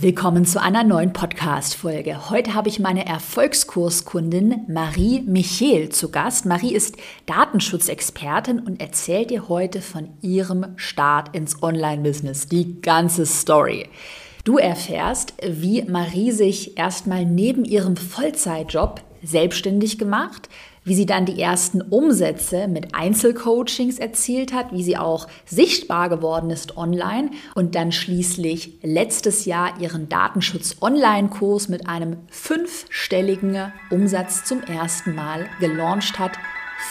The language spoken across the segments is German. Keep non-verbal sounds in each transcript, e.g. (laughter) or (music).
Willkommen zu einer neuen Podcast-Folge. Heute habe ich meine Erfolgskurskundin Marie Michel zu Gast. Marie ist Datenschutzexpertin und erzählt dir heute von ihrem Start ins Online-Business, die ganze Story. Du erfährst, wie Marie sich erstmal neben ihrem Vollzeitjob selbstständig gemacht, wie sie dann die ersten Umsätze mit Einzelcoachings erzielt hat, wie sie auch sichtbar geworden ist online und dann schließlich letztes Jahr ihren Datenschutz-Online-Kurs mit einem fünfstelligen Umsatz zum ersten Mal gelauncht hat.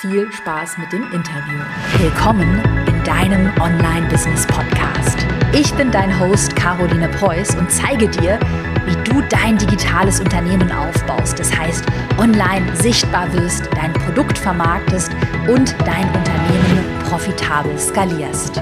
Viel Spaß mit dem Interview. Willkommen in deinem Online-Business-Podcast. Ich bin dein Host Caroline Preuß und zeige dir, wie du dein digitales Unternehmen aufbaust. Das heißt, online sichtbar wirst, dein Produkt vermarktest und dein Unternehmen profitabel skalierst.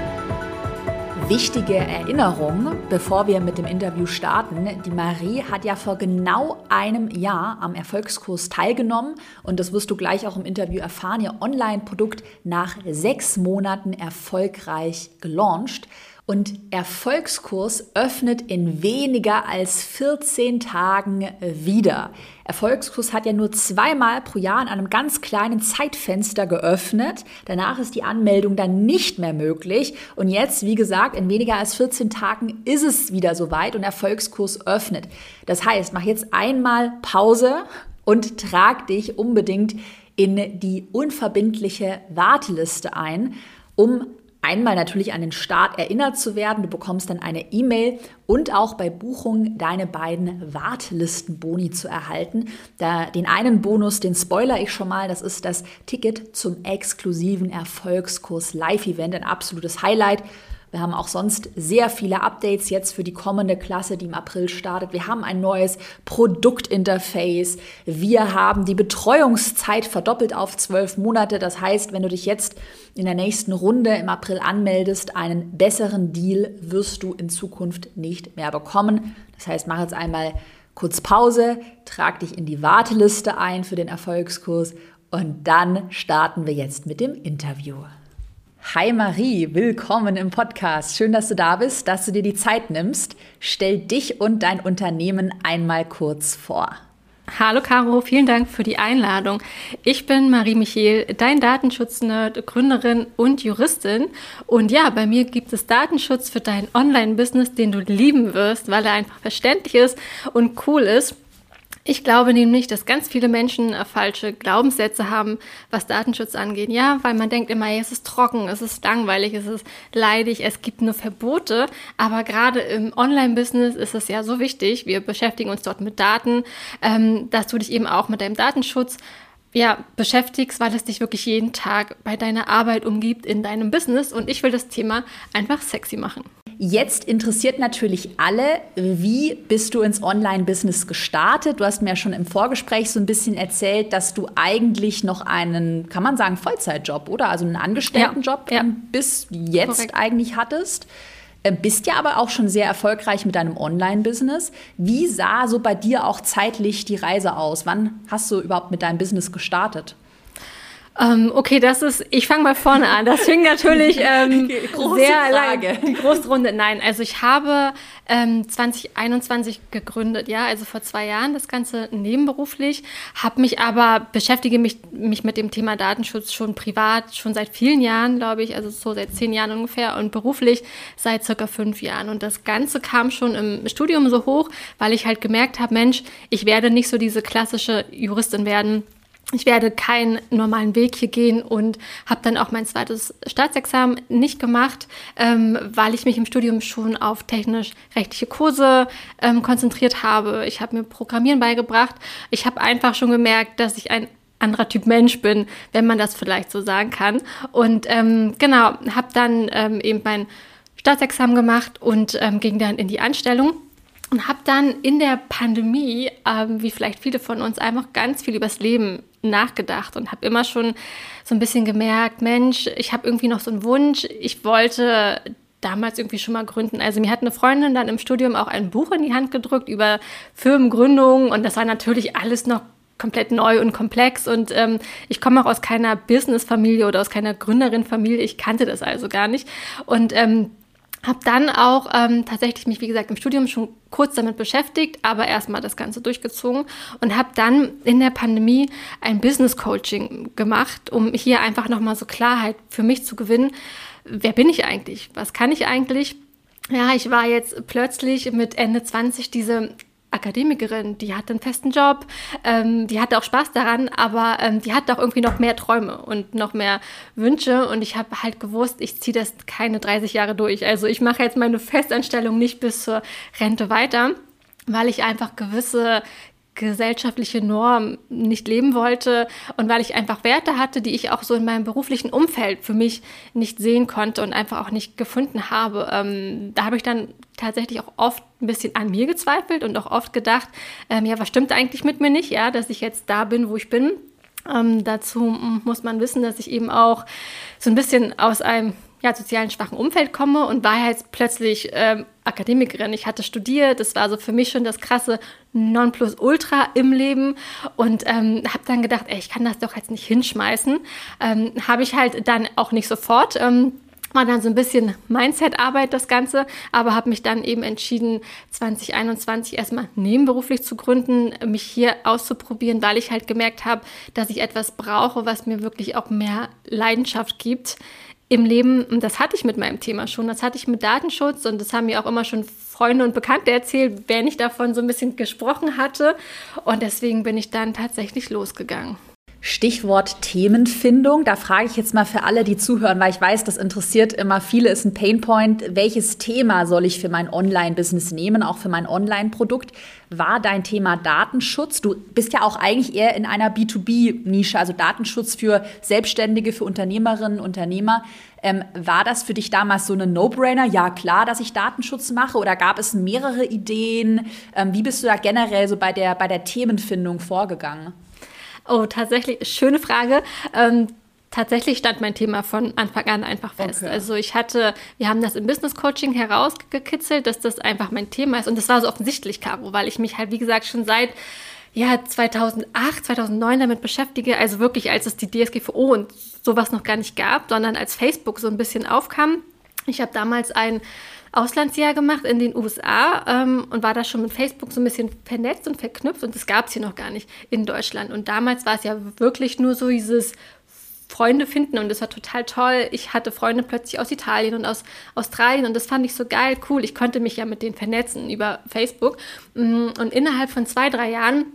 Wichtige Erinnerung, bevor wir mit dem Interview starten. Die Marie hat ja vor genau einem Jahr am Erfolgskurs teilgenommen und das wirst du gleich auch im Interview erfahren. Ihr Online-Produkt nach sechs Monaten erfolgreich gelauncht. Und Erfolgskurs öffnet in weniger als 14 Tagen wieder. Erfolgskurs hat ja nur zweimal pro Jahr in einem ganz kleinen Zeitfenster geöffnet. Danach ist die Anmeldung dann nicht mehr möglich. Und jetzt, wie gesagt, in weniger als 14 Tagen ist es wieder soweit und Erfolgskurs öffnet. Das heißt, mach jetzt einmal Pause und trag dich unbedingt in die unverbindliche Warteliste ein, um einmal natürlich an den Start erinnert zu werden. Du bekommst dann eine E-Mail und auch bei Buchung deine beiden Wartelistenboni zu erhalten. Da, den einen Bonus, den spoiler ich schon mal, das ist das Ticket zum exklusiven Erfolgskurs Live-Event, ein absolutes Highlight. Wir haben auch sonst sehr viele Updates jetzt für die kommende Klasse, die im April startet. Wir haben ein neues Produktinterface. Wir haben die Betreuungszeit verdoppelt auf zwölf Monate. Das heißt, wenn du dich jetzt in der nächsten Runde im April anmeldest, einen besseren Deal wirst du in Zukunft nicht mehr bekommen. Das heißt, mach jetzt einmal kurz Pause, trag dich in die Warteliste ein für den Erfolgskurs und dann starten wir jetzt mit dem Interview. Hi Marie, willkommen im Podcast. Schön, dass du da bist, dass du dir die Zeit nimmst. Stell dich und dein Unternehmen einmal kurz vor. Hallo Caro, vielen Dank für die Einladung. Ich bin Marie Michel, dein Datenschutznerd, Gründerin und Juristin. Und ja, bei mir gibt es Datenschutz für dein Online-Business, den du lieben wirst, weil er einfach verständlich ist und cool ist. Ich glaube nämlich, dass ganz viele Menschen äh, falsche Glaubenssätze haben, was Datenschutz angeht. Ja, weil man denkt immer, es ist trocken, es ist langweilig, es ist leidig, es gibt nur Verbote. Aber gerade im Online-Business ist es ja so wichtig. Wir beschäftigen uns dort mit Daten, ähm, dass du dich eben auch mit deinem Datenschutz ja, beschäftigst, weil es dich wirklich jeden Tag bei deiner Arbeit umgibt in deinem Business. Und ich will das Thema einfach sexy machen. Jetzt interessiert natürlich alle, wie bist du ins Online-Business gestartet? Du hast mir ja schon im Vorgespräch so ein bisschen erzählt, dass du eigentlich noch einen, kann man sagen, Vollzeitjob, oder? Also einen Angestelltenjob ja, ja. bis jetzt Korrekt. eigentlich hattest. Äh, bist ja aber auch schon sehr erfolgreich mit deinem Online-Business. Wie sah so bei dir auch zeitlich die Reise aus? Wann hast du überhaupt mit deinem Business gestartet? Ähm, okay, das ist, ich fange mal vorne an. Das fing natürlich ähm, (laughs) sehr lange. Die große Runde. Nein, also ich habe ähm, 2021 gegründet, ja, also vor zwei Jahren das Ganze nebenberuflich, habe mich aber, beschäftige mich, mich mit dem Thema Datenschutz schon privat, schon seit vielen Jahren, glaube ich, also so seit zehn Jahren ungefähr und beruflich seit circa fünf Jahren. Und das Ganze kam schon im Studium so hoch, weil ich halt gemerkt habe, Mensch, ich werde nicht so diese klassische Juristin werden, ich werde keinen normalen Weg hier gehen und habe dann auch mein zweites Staatsexamen nicht gemacht, ähm, weil ich mich im Studium schon auf technisch-rechtliche Kurse ähm, konzentriert habe. Ich habe mir Programmieren beigebracht. Ich habe einfach schon gemerkt, dass ich ein anderer Typ Mensch bin, wenn man das vielleicht so sagen kann. Und ähm, genau, habe dann ähm, eben mein Staatsexamen gemacht und ähm, ging dann in die Anstellung und habe dann in der Pandemie, ähm, wie vielleicht viele von uns, einfach ganz viel übers Leben nachgedacht und habe immer schon so ein bisschen gemerkt, Mensch, ich habe irgendwie noch so einen Wunsch, ich wollte damals irgendwie schon mal gründen. Also mir hat eine Freundin dann im Studium auch ein Buch in die Hand gedrückt über Firmengründungen und das war natürlich alles noch komplett neu und komplex und ähm, ich komme auch aus keiner Business-Familie oder aus keiner Gründerin-Familie. Ich kannte das also gar nicht und ähm, habe dann auch ähm, tatsächlich mich, wie gesagt, im Studium schon kurz damit beschäftigt, aber erstmal das Ganze durchgezogen und habe dann in der Pandemie ein Business Coaching gemacht, um hier einfach nochmal so Klarheit für mich zu gewinnen. Wer bin ich eigentlich? Was kann ich eigentlich? Ja, ich war jetzt plötzlich mit Ende 20 diese Akademikerin, die hatte einen festen Job, ähm, die hatte auch Spaß daran, aber ähm, die hatte auch irgendwie noch mehr Träume und noch mehr Wünsche. Und ich habe halt gewusst, ich ziehe das keine 30 Jahre durch. Also ich mache jetzt meine Festanstellung nicht bis zur Rente weiter, weil ich einfach gewisse gesellschaftliche Norm nicht leben wollte und weil ich einfach Werte hatte, die ich auch so in meinem beruflichen Umfeld für mich nicht sehen konnte und einfach auch nicht gefunden habe. Ähm, da habe ich dann tatsächlich auch oft ein bisschen an mir gezweifelt und auch oft gedacht, ähm, ja, was stimmt eigentlich mit mir nicht, ja, dass ich jetzt da bin, wo ich bin. Ähm, dazu muss man wissen, dass ich eben auch so ein bisschen aus einem ja, sozialen schwachen Umfeld komme und war jetzt plötzlich ähm, Akademikerin. Ich hatte studiert, das war so für mich schon das krasse Nonplusultra im Leben und ähm, habe dann gedacht, ey, ich kann das doch jetzt nicht hinschmeißen. Ähm, habe ich halt dann auch nicht sofort. Ähm, war dann so ein bisschen Mindset-Arbeit das Ganze, aber habe mich dann eben entschieden, 2021 erstmal nebenberuflich zu gründen, mich hier auszuprobieren, weil ich halt gemerkt habe, dass ich etwas brauche, was mir wirklich auch mehr Leidenschaft gibt im Leben, und das hatte ich mit meinem Thema schon, das hatte ich mit Datenschutz und das haben mir auch immer schon Freunde und Bekannte erzählt, wenn ich davon so ein bisschen gesprochen hatte. Und deswegen bin ich dann tatsächlich losgegangen. Stichwort Themenfindung. Da frage ich jetzt mal für alle, die zuhören, weil ich weiß, das interessiert immer viele, ist ein Painpoint. Welches Thema soll ich für mein Online-Business nehmen, auch für mein Online-Produkt? War dein Thema Datenschutz? Du bist ja auch eigentlich eher in einer B2B-Nische, also Datenschutz für Selbstständige, für Unternehmerinnen, Unternehmer. Ähm, war das für dich damals so eine No-Brainer? Ja, klar, dass ich Datenschutz mache. Oder gab es mehrere Ideen? Ähm, wie bist du da generell so bei der, bei der Themenfindung vorgegangen? Oh, tatsächlich, schöne Frage. Ähm, tatsächlich stand mein Thema von Anfang an einfach fest. Okay. Also ich hatte, wir haben das im Business Coaching herausgekitzelt, dass das einfach mein Thema ist. Und das war so offensichtlich, Caro, weil ich mich halt, wie gesagt, schon seit ja, 2008, 2009 damit beschäftige, also wirklich als es die DSGVO und sowas noch gar nicht gab, sondern als Facebook so ein bisschen aufkam. Ich habe damals ein Auslandsjahr gemacht in den USA ähm, und war da schon mit Facebook so ein bisschen vernetzt und verknüpft und das gab es hier noch gar nicht in Deutschland. Und damals war es ja wirklich nur so dieses Freunde finden und das war total toll. Ich hatte Freunde plötzlich aus Italien und aus Australien und das fand ich so geil, cool. Ich konnte mich ja mit denen vernetzen über Facebook mm, und innerhalb von zwei, drei Jahren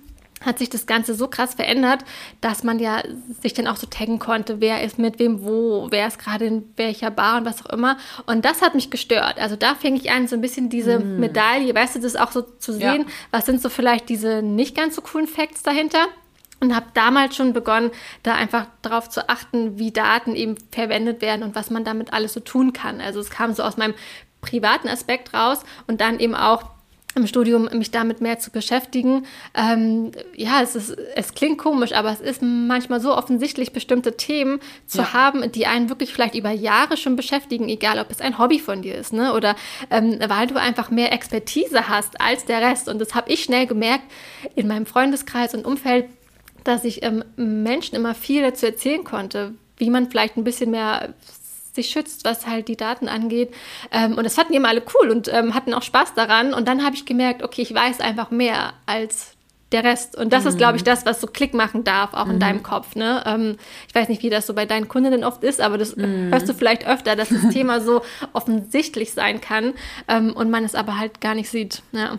hat sich das Ganze so krass verändert, dass man ja sich dann auch so taggen konnte, wer ist mit wem wo, wer ist gerade in welcher Bar und was auch immer. Und das hat mich gestört. Also da fing ich an, so ein bisschen diese mm. Medaille, weißt du, das auch so zu sehen, ja. was sind so vielleicht diese nicht ganz so coolen Facts dahinter. Und habe damals schon begonnen, da einfach darauf zu achten, wie Daten eben verwendet werden und was man damit alles so tun kann. Also es kam so aus meinem privaten Aspekt raus und dann eben auch im Studium mich damit mehr zu beschäftigen. Ähm, ja, es, ist, es klingt komisch, aber es ist manchmal so offensichtlich, bestimmte Themen zu ja. haben, die einen wirklich vielleicht über Jahre schon beschäftigen, egal ob es ein Hobby von dir ist, ne? oder ähm, weil du einfach mehr Expertise hast als der Rest. Und das habe ich schnell gemerkt in meinem Freundeskreis und Umfeld, dass ich ähm, Menschen immer viel dazu erzählen konnte, wie man vielleicht ein bisschen mehr sich schützt, was halt die Daten angeht. Ähm, und das fanden die immer alle cool und ähm, hatten auch Spaß daran. Und dann habe ich gemerkt, okay, ich weiß einfach mehr als der Rest. Und das mhm. ist, glaube ich, das, was so Klick machen darf, auch mhm. in deinem Kopf. Ne? Ähm, ich weiß nicht, wie das so bei deinen Kundinnen oft ist, aber das mhm. hörst du vielleicht öfter, dass das Thema so (laughs) offensichtlich sein kann ähm, und man es aber halt gar nicht sieht. Ja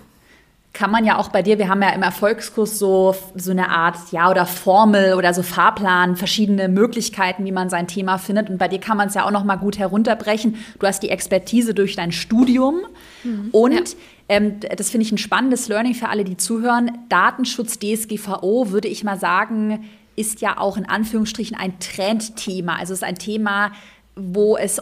kann man ja auch bei dir, wir haben ja im Erfolgskurs so, so eine Art, ja, oder Formel oder so Fahrplan, verschiedene Möglichkeiten, wie man sein Thema findet. Und bei dir kann man es ja auch noch mal gut herunterbrechen. Du hast die Expertise durch dein Studium mhm. und ja. ähm, das finde ich ein spannendes Learning für alle, die zuhören. Datenschutz DSGVO, würde ich mal sagen, ist ja auch in Anführungsstrichen ein Trendthema. Also es ist ein Thema, wo es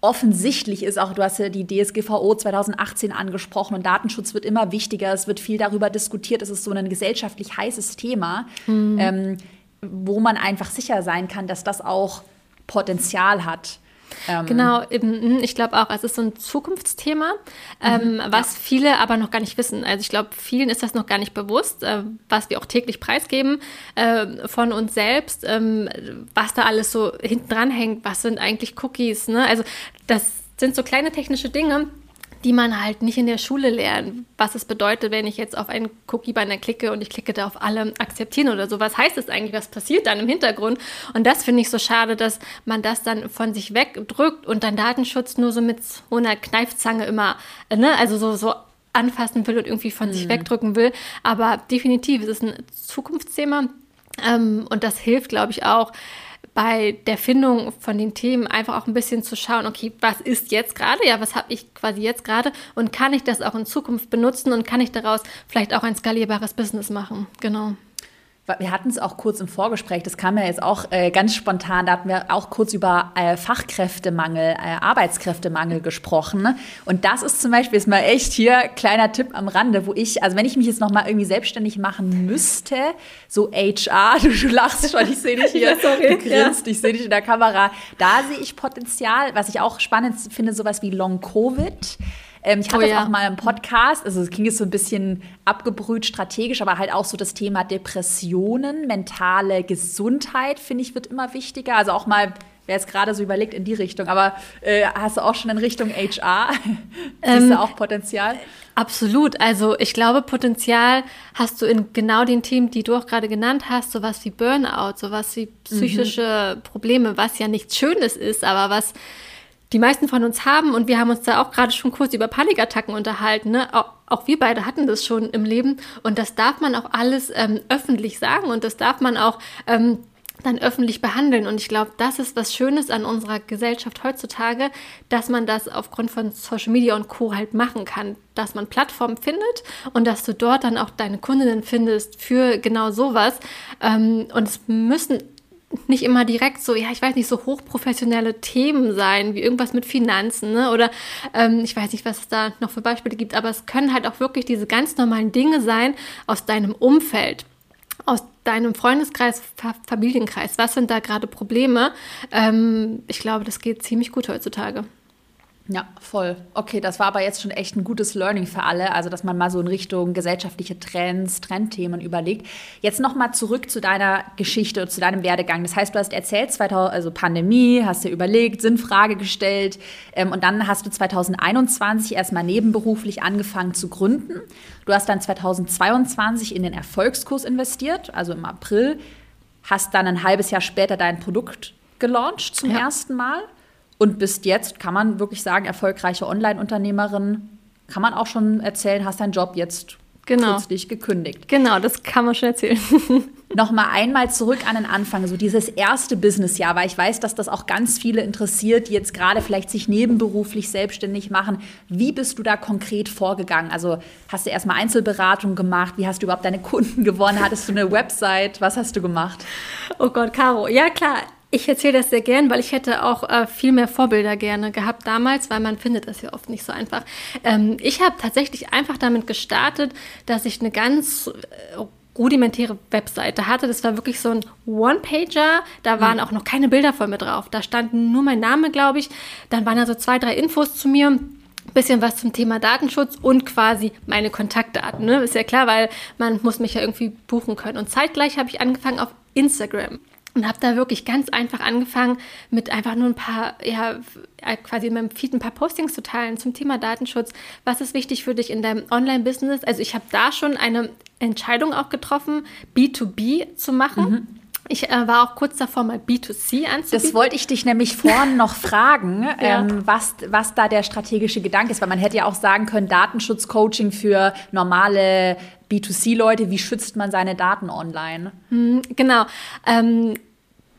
offensichtlich ist, auch du hast ja die DSGVO 2018 angesprochen und Datenschutz wird immer wichtiger, es wird viel darüber diskutiert, es ist so ein gesellschaftlich heißes Thema, mhm. ähm, wo man einfach sicher sein kann, dass das auch Potenzial hat. Ähm, genau, eben, hm, ich glaube auch, es ist so ein Zukunftsthema, ähm, mhm, was ja. viele aber noch gar nicht wissen. Also ich glaube, vielen ist das noch gar nicht bewusst, äh, was wir auch täglich preisgeben äh, von uns selbst, ähm, was da alles so hinten dran hängt, was sind eigentlich Cookies. Ne? Also das sind so kleine technische Dinge, die man halt nicht in der Schule lernt. Was es bedeutet, wenn ich jetzt auf einen Cookie-Banner klicke und ich klicke da auf alle akzeptieren oder so. Was heißt das eigentlich? Was passiert dann im Hintergrund? Und das finde ich so schade, dass man das dann von sich wegdrückt und dann Datenschutz nur so mit so einer Kneifzange immer, ne, also so, so anfassen will und irgendwie von mhm. sich wegdrücken will. Aber definitiv, es ist ein Zukunftsthema. Ähm, und das hilft, glaube ich, auch, bei der Findung von den Themen einfach auch ein bisschen zu schauen, okay, was ist jetzt gerade? Ja, was habe ich quasi jetzt gerade? Und kann ich das auch in Zukunft benutzen und kann ich daraus vielleicht auch ein skalierbares Business machen? Genau. Wir hatten es auch kurz im Vorgespräch, das kam ja jetzt auch äh, ganz spontan, da hatten wir auch kurz über äh, Fachkräftemangel, äh, Arbeitskräftemangel gesprochen. Ne? Und das ist zum Beispiel, ist mal echt hier kleiner Tipp am Rande, wo ich, also wenn ich mich jetzt noch mal irgendwie selbstständig machen müsste, so HR, du, (laughs) du lachst schon, ich sehe dich hier, ja, sorry, du grinst, ja. ich sehe dich in der Kamera, da sehe ich Potenzial, was ich auch spannend finde, sowas wie Long-Covid. Ähm, ich hatte oh, ja. auch mal im Podcast, also es klingt jetzt so ein bisschen abgebrüht strategisch, aber halt auch so das Thema Depressionen, mentale Gesundheit, finde ich, wird immer wichtiger. Also auch mal wer jetzt gerade so überlegt in die Richtung. Aber äh, hast du auch schon in Richtung HR? (laughs) Siehst du ähm, auch Potenzial? Absolut. Also ich glaube, Potenzial hast du in genau den Themen, die du auch gerade genannt hast, sowas wie Burnout, sowas wie psychische mhm. Probleme, was ja nichts Schönes ist, aber was die meisten von uns haben, und wir haben uns da auch gerade schon kurz über Panikattacken unterhalten, ne? auch, wir beide hatten das schon im Leben und das darf man auch alles ähm, öffentlich sagen und das darf man auch ähm, dann öffentlich behandeln. Und ich glaube, das ist was Schönes an unserer Gesellschaft heutzutage, dass man das aufgrund von Social Media und Co. halt machen kann. Dass man Plattformen findet und dass du dort dann auch deine Kundinnen findest für genau sowas. Ähm, und es müssen nicht immer direkt so, ja, ich weiß nicht, so hochprofessionelle Themen sein, wie irgendwas mit Finanzen, ne? Oder ähm, ich weiß nicht, was es da noch für Beispiele gibt, aber es können halt auch wirklich diese ganz normalen Dinge sein aus deinem Umfeld, aus deinem Freundeskreis, Familienkreis. Was sind da gerade Probleme? Ähm, ich glaube, das geht ziemlich gut heutzutage. Ja, voll. Okay, das war aber jetzt schon echt ein gutes Learning für alle, also dass man mal so in Richtung gesellschaftliche Trends, Trendthemen überlegt. Jetzt noch mal zurück zu deiner Geschichte, zu deinem Werdegang. Das heißt, du hast erzählt, 2000, also Pandemie, hast dir überlegt, Sinnfrage gestellt ähm, und dann hast du 2021 erstmal nebenberuflich angefangen zu gründen. Du hast dann 2022 in den Erfolgskurs investiert, also im April, hast dann ein halbes Jahr später dein Produkt gelauncht zum ja. ersten Mal und bist jetzt, kann man wirklich sagen, erfolgreiche Online-Unternehmerin. Kann man auch schon erzählen, hast deinen Job jetzt genau. kürzlich gekündigt. Genau, das kann man schon erzählen. (laughs) Nochmal einmal zurück an den Anfang, so dieses erste Businessjahr, weil ich weiß, dass das auch ganz viele interessiert, die jetzt gerade vielleicht sich nebenberuflich selbstständig machen. Wie bist du da konkret vorgegangen? Also hast du erstmal Einzelberatung gemacht? Wie hast du überhaupt deine Kunden gewonnen? Hattest du eine Website? Was hast du gemacht? Oh Gott, Caro. Ja, klar. Ich erzähle das sehr gern, weil ich hätte auch äh, viel mehr Vorbilder gerne gehabt damals, weil man findet das ja oft nicht so einfach. Ähm, ich habe tatsächlich einfach damit gestartet, dass ich eine ganz äh, rudimentäre Webseite hatte. Das war wirklich so ein One-Pager. Da waren mhm. auch noch keine Bilder von mir drauf. Da stand nur mein Name, glaube ich. Dann waren da so zwei, drei Infos zu mir bisschen was zum Thema Datenschutz und quasi meine Kontaktdaten. Ne? Ist ja klar, weil man muss mich ja irgendwie buchen können. Und zeitgleich habe ich angefangen auf Instagram und habe da wirklich ganz einfach angefangen, mit einfach nur ein paar, ja, quasi in meinem Feed ein paar Postings zu teilen zum Thema Datenschutz. Was ist wichtig für dich in deinem Online-Business? Also ich habe da schon eine Entscheidung auch getroffen, B2B zu machen. Mhm. Ich äh, war auch kurz davor, mal B2C anzubieten. Das wollte ich dich nämlich vorhin noch (laughs) fragen, ja. ähm, was, was da der strategische Gedanke ist. Weil man hätte ja auch sagen können, Datenschutzcoaching für normale B2C-Leute, wie schützt man seine Daten online? Hm, genau. Ähm,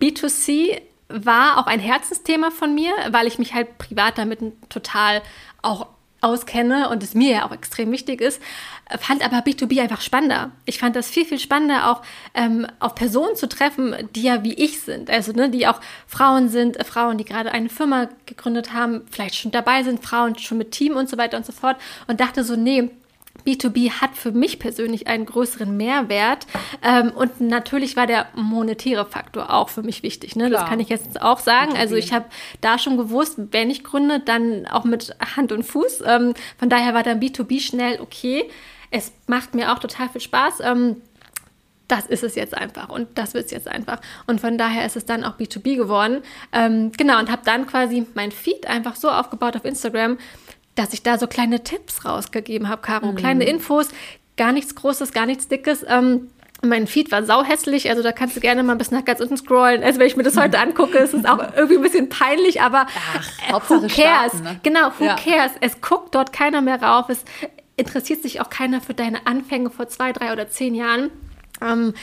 B2C war auch ein Herzensthema von mir, weil ich mich halt privat damit total auch auskenne und es mir ja auch extrem wichtig ist, fand aber B2B einfach spannender. Ich fand das viel, viel spannender, auch ähm, auf Personen zu treffen, die ja wie ich sind. Also, ne, die auch Frauen sind, äh, Frauen, die gerade eine Firma gegründet haben, vielleicht schon dabei sind, Frauen schon mit Team und so weiter und so fort. Und dachte so, nee, B2B hat für mich persönlich einen größeren Mehrwert. Ähm, und natürlich war der monetäre Faktor auch für mich wichtig. Ne? Das kann ich jetzt auch sagen. B2B. Also ich habe da schon gewusst, wenn ich gründe, dann auch mit Hand und Fuß. Ähm, von daher war dann B2B schnell okay. Es macht mir auch total viel Spaß. Ähm, das ist es jetzt einfach und das wird es jetzt einfach. Und von daher ist es dann auch B2B geworden. Ähm, genau, und habe dann quasi mein Feed einfach so aufgebaut auf Instagram, dass ich da so kleine Tipps rausgegeben habe, Caro. Mhm. Kleine Infos, gar nichts Großes, gar nichts Dickes. Ähm, mein Feed war sauhässlich, also da kannst du gerne mal bis nach ganz unten scrollen. Also wenn ich mir das heute (laughs) angucke, ist es auch irgendwie ein bisschen peinlich, aber Ach, who cares? Starten, ne? Genau, who ja. cares? Es guckt dort keiner mehr rauf. Es interessiert sich auch keiner für deine Anfänge vor zwei, drei oder zehn Jahren. Ähm,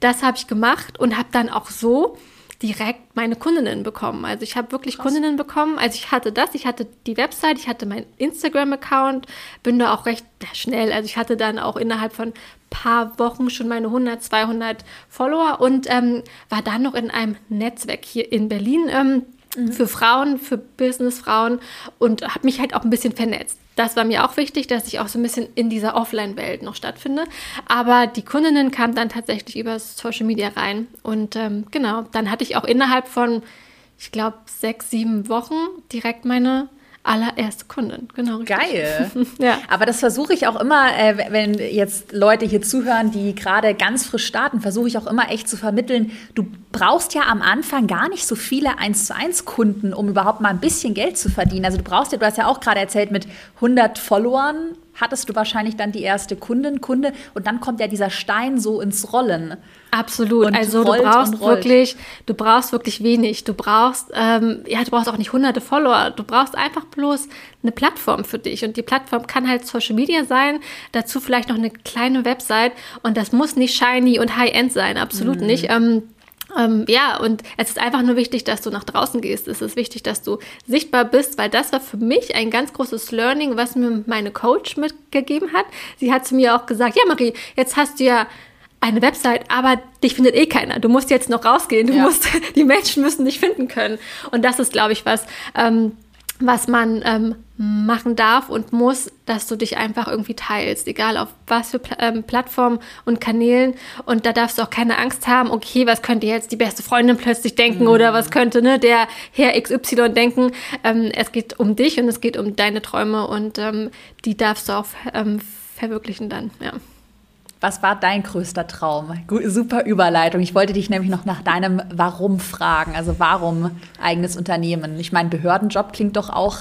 das habe ich gemacht und habe dann auch so direkt meine Kundinnen bekommen. Also ich habe wirklich Krass. Kundinnen bekommen. Also ich hatte das, ich hatte die Website, ich hatte meinen Instagram-Account, bin da auch recht schnell. Also ich hatte dann auch innerhalb von paar Wochen schon meine 100, 200 Follower und ähm, war dann noch in einem Netzwerk hier in Berlin. Ähm, mhm. Für Frauen, für Businessfrauen und habe mich halt auch ein bisschen vernetzt das war mir auch wichtig, dass ich auch so ein bisschen in dieser Offline-Welt noch stattfinde. Aber die Kundinnen kamen dann tatsächlich über Social Media rein. Und ähm, genau, dann hatte ich auch innerhalb von, ich glaube, sechs, sieben Wochen direkt meine allererste Kundin, genau. Richtig. Geil. (laughs) ja. Aber das versuche ich auch immer, äh, wenn jetzt Leute hier zuhören, die gerade ganz frisch starten, versuche ich auch immer echt zu vermitteln. Du brauchst ja am Anfang gar nicht so viele 1 zu 1 Kunden, um überhaupt mal ein bisschen Geld zu verdienen. Also du brauchst ja, du hast ja auch gerade erzählt, mit 100 Followern hattest du wahrscheinlich dann die erste Kundin, Kunde und dann kommt ja dieser Stein so ins Rollen. Absolut. Und also du brauchst wirklich, du brauchst wirklich wenig. Du brauchst, ähm, ja, du brauchst auch nicht hunderte Follower. Du brauchst einfach bloß eine Plattform für dich. Und die Plattform kann halt Social Media sein, dazu vielleicht noch eine kleine Website. Und das muss nicht shiny und high-end sein, absolut mhm. nicht. Ähm, ähm, ja, und es ist einfach nur wichtig, dass du nach draußen gehst. Es ist wichtig, dass du sichtbar bist, weil das war für mich ein ganz großes Learning, was mir meine Coach mitgegeben hat. Sie hat zu mir auch gesagt, ja Marie, jetzt hast du ja eine Website, aber dich findet eh keiner. Du musst jetzt noch rausgehen. Du ja. musst, (laughs) die Menschen müssen dich finden können. Und das ist, glaube ich, was, ähm, was man ähm, machen darf und muss, dass du dich einfach irgendwie teilst, egal auf was für Pl ähm, Plattformen und Kanälen. Und da darfst du auch keine Angst haben, okay, was könnte jetzt die beste Freundin plötzlich denken mhm. oder was könnte ne, der Herr XY denken. Ähm, es geht um dich und es geht um deine Träume und ähm, die darfst du auch ähm, verwirklichen dann, ja. Was war dein größter Traum? Super Überleitung. Ich wollte dich nämlich noch nach deinem Warum fragen. Also warum eigenes Unternehmen? Ich meine, Behördenjob klingt doch auch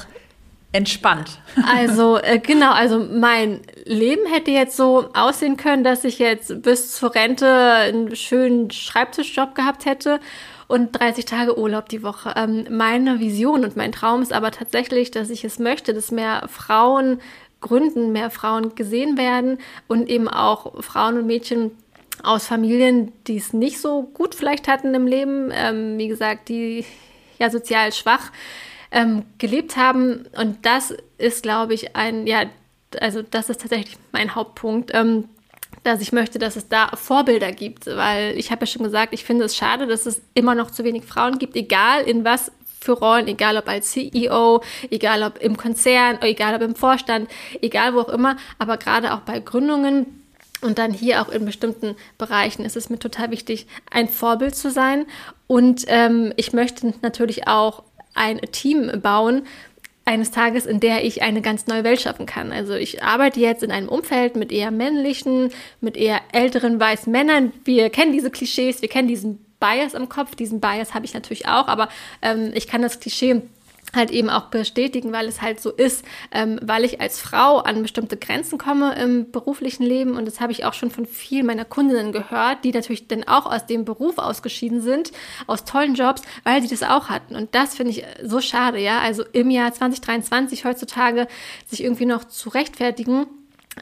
entspannt. (laughs) Also äh, genau, also mein Leben hätte jetzt so aussehen können, dass ich jetzt bis zur Rente einen schönen Schreibtischjob gehabt hätte und 30 Tage Urlaub die Woche. Ähm, meine Vision und mein Traum ist aber tatsächlich, dass ich es möchte, dass mehr Frauen Gründen mehr Frauen gesehen werden und eben auch Frauen und Mädchen aus Familien, die es nicht so gut vielleicht hatten im Leben, ähm, wie gesagt, die ja sozial schwach ähm, gelebt haben. Und das ist, glaube ich, ein, ja, also das ist tatsächlich mein Hauptpunkt. Ähm, dass ich möchte, dass es da Vorbilder gibt, weil ich habe ja schon gesagt, ich finde es schade, dass es immer noch zu wenig Frauen gibt, egal in was für Rollen, egal ob als CEO, egal ob im Konzern, egal ob im Vorstand, egal wo auch immer, aber gerade auch bei Gründungen und dann hier auch in bestimmten Bereichen ist es mir total wichtig, ein Vorbild zu sein. Und ähm, ich möchte natürlich auch ein Team bauen, eines Tages, in der ich eine ganz neue Welt schaffen kann. Also ich arbeite jetzt in einem Umfeld mit eher männlichen, mit eher älteren weißen Männern. Wir kennen diese Klischees, wir kennen diesen Bias im Kopf. Diesen Bias habe ich natürlich auch, aber ähm, ich kann das Klischee halt eben auch bestätigen, weil es halt so ist, ähm, weil ich als Frau an bestimmte Grenzen komme im beruflichen Leben. Und das habe ich auch schon von vielen meiner Kundinnen gehört, die natürlich dann auch aus dem Beruf ausgeschieden sind, aus tollen Jobs, weil sie das auch hatten. Und das finde ich so schade, ja, also im Jahr 2023 heutzutage sich irgendwie noch zu rechtfertigen,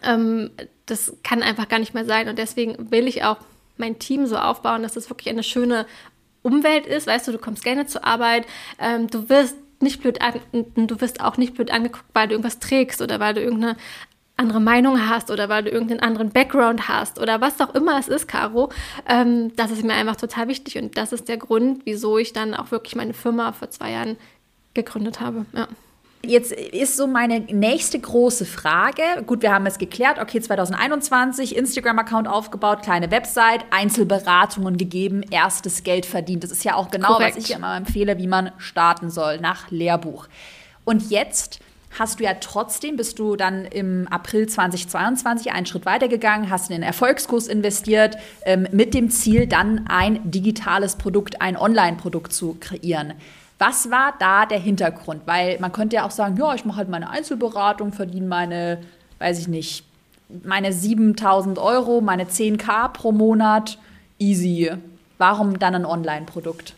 ähm, das kann einfach gar nicht mehr sein. Und deswegen will ich auch mein Team so aufbauen, dass es wirklich eine schöne Umwelt ist. Weißt du, du kommst gerne zur Arbeit, ähm, du wirst nicht blöd an, du wirst auch nicht blöd angeguckt, weil du irgendwas trägst oder weil du irgendeine andere Meinung hast oder weil du irgendeinen anderen Background hast oder was auch immer es ist, Caro. Ähm, das ist mir einfach total wichtig und das ist der Grund, wieso ich dann auch wirklich meine Firma vor zwei Jahren gegründet habe. Ja. Jetzt ist so meine nächste große Frage. Gut, wir haben es geklärt. Okay, 2021, Instagram-Account aufgebaut, kleine Website, Einzelberatungen gegeben, erstes Geld verdient. Das ist ja auch genau, Korrekt. was ich immer empfehle, wie man starten soll, nach Lehrbuch. Und jetzt hast du ja trotzdem, bist du dann im April 2022 einen Schritt weitergegangen, hast in den Erfolgskurs investiert, ähm, mit dem Ziel, dann ein digitales Produkt, ein Online-Produkt zu kreieren. Was war da der Hintergrund? Weil man könnte ja auch sagen, ja, ich mache halt meine Einzelberatung, verdiene meine, weiß ich nicht, meine 7000 Euro, meine 10k pro Monat, easy. Warum dann ein Online-Produkt?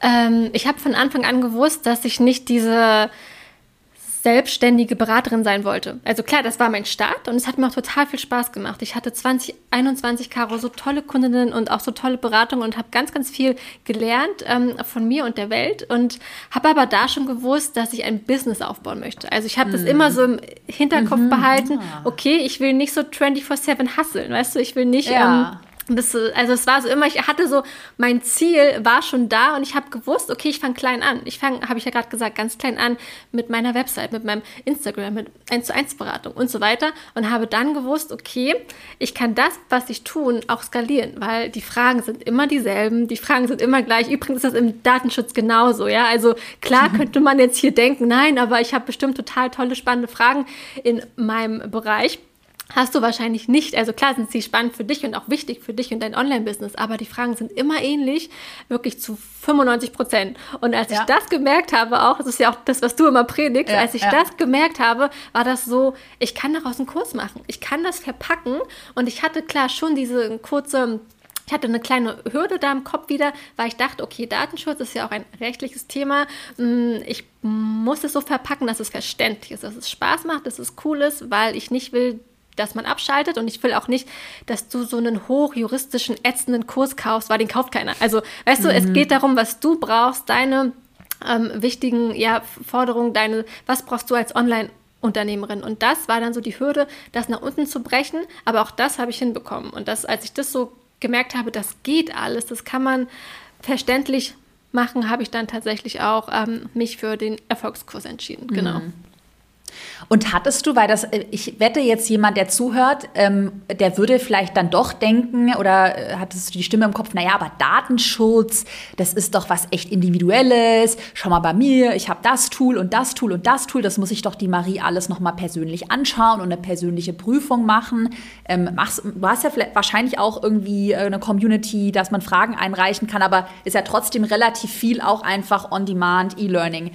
Ähm, ich habe von Anfang an gewusst, dass ich nicht diese selbstständige Beraterin sein wollte. Also klar, das war mein Start und es hat mir auch total viel Spaß gemacht. Ich hatte 2021, Caro, so tolle Kundinnen und auch so tolle Beratungen und habe ganz, ganz viel gelernt ähm, von mir und der Welt und habe aber da schon gewusst, dass ich ein Business aufbauen möchte. Also ich habe das immer so im Hinterkopf -hmm. behalten, okay, ich will nicht so 24-7 hustlen, weißt du, ich will nicht... Ja. Ähm, das, also es war so immer, ich hatte so, mein Ziel war schon da und ich habe gewusst, okay, ich fange klein an. Ich fange, habe ich ja gerade gesagt, ganz klein an mit meiner Website, mit meinem Instagram, mit 1 zu 1 Beratung und so weiter und habe dann gewusst, okay, ich kann das, was ich tun, auch skalieren, weil die Fragen sind immer dieselben, die Fragen sind immer gleich. Übrigens ist das im Datenschutz genauso, ja. Also klar (laughs) könnte man jetzt hier denken, nein, aber ich habe bestimmt total tolle, spannende Fragen in meinem Bereich hast du wahrscheinlich nicht. Also klar sind sie spannend für dich und auch wichtig für dich und dein Online-Business, aber die Fragen sind immer ähnlich, wirklich zu 95 Prozent. Und als ja. ich das gemerkt habe, auch, das ist ja auch das, was du immer predigst, ja, als ich ja. das gemerkt habe, war das so, ich kann daraus einen Kurs machen. Ich kann das verpacken und ich hatte klar schon diese kurze ich hatte eine kleine Hürde da im Kopf wieder, weil ich dachte, okay, Datenschutz ist ja auch ein rechtliches Thema. Mm, ich muss es so verpacken, dass es verständlich ist, dass es Spaß macht, dass es cool ist, weil ich nicht will, dass man abschaltet und ich will auch nicht, dass du so einen hochjuristischen, ätzenden Kurs kaufst, weil den kauft keiner. Also, weißt mhm. du, es mhm. geht darum, was du brauchst, deine ähm, wichtigen ja, Forderungen, deine, was brauchst du als Online- Unternehmerin. Und das war dann so die Hürde, das nach unten zu brechen. Aber auch das habe ich hinbekommen. Und das, als ich das so gemerkt habe, das geht alles, das kann man verständlich machen, habe ich dann tatsächlich auch ähm, mich für den Erfolgskurs entschieden. Genau. Mhm. Und hattest du, weil das, äh, ich wette jetzt jemand, der zuhört, ähm, der würde vielleicht dann doch denken oder äh, hattest du die Stimme im Kopf, naja, aber Datenschutz, das ist doch was echt Individuelles. Schau mal bei mir, ich habe das Tool und das Tool und das Tool, das muss ich doch die Marie alles nochmal persönlich anschauen und eine persönliche Prüfung machen. Ähm, machst, du hast ja wahrscheinlich auch irgendwie äh, eine Community, dass man Fragen einreichen kann, aber ist ja trotzdem relativ viel auch einfach on-demand E-Learning.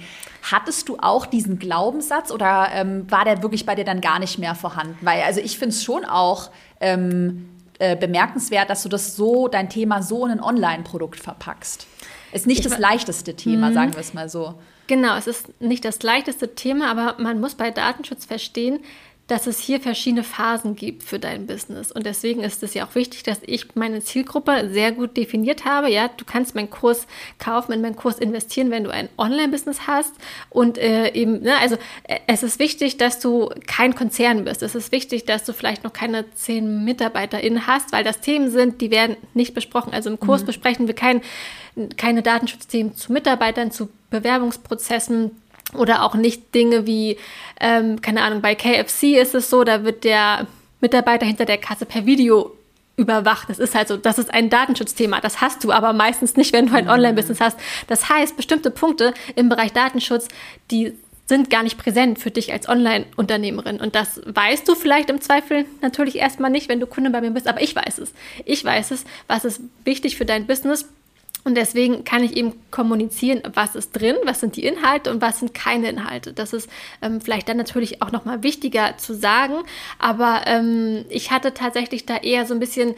Hattest du auch diesen Glaubenssatz oder ähm, war der wirklich bei dir dann gar nicht mehr vorhanden? Weil, also ich finde es schon auch ähm, äh, bemerkenswert, dass du das so, dein Thema so in ein Online-Produkt verpackst. Ist nicht ich das leichteste Thema, mhm. sagen wir es mal so. Genau, es ist nicht das leichteste Thema, aber man muss bei Datenschutz verstehen, dass es hier verschiedene Phasen gibt für dein Business. Und deswegen ist es ja auch wichtig, dass ich meine Zielgruppe sehr gut definiert habe. Ja, du kannst meinen Kurs kaufen, in meinen Kurs investieren, wenn du ein Online-Business hast. Und äh, eben, ne, also äh, es ist wichtig, dass du kein Konzern bist. Es ist wichtig, dass du vielleicht noch keine zehn MitarbeiterInnen hast, weil das Themen sind, die werden nicht besprochen. Also im Kurs mhm. besprechen wir kein, keine Datenschutzthemen zu Mitarbeitern, zu Bewerbungsprozessen oder auch nicht Dinge wie, ähm, keine Ahnung, bei KFC ist es so, da wird der Mitarbeiter hinter der Kasse per Video überwacht. Das ist halt so, das ist ein Datenschutzthema. Das hast du aber meistens nicht, wenn du ein mhm. Online-Business hast. Das heißt, bestimmte Punkte im Bereich Datenschutz, die sind gar nicht präsent für dich als Online-Unternehmerin. Und das weißt du vielleicht im Zweifel natürlich erstmal nicht, wenn du Kunde bei mir bist, aber ich weiß es. Ich weiß es, was ist wichtig für dein Business und deswegen kann ich eben kommunizieren, was ist drin, was sind die Inhalte und was sind keine Inhalte. Das ist ähm, vielleicht dann natürlich auch nochmal wichtiger zu sagen. Aber ähm, ich hatte tatsächlich da eher so ein bisschen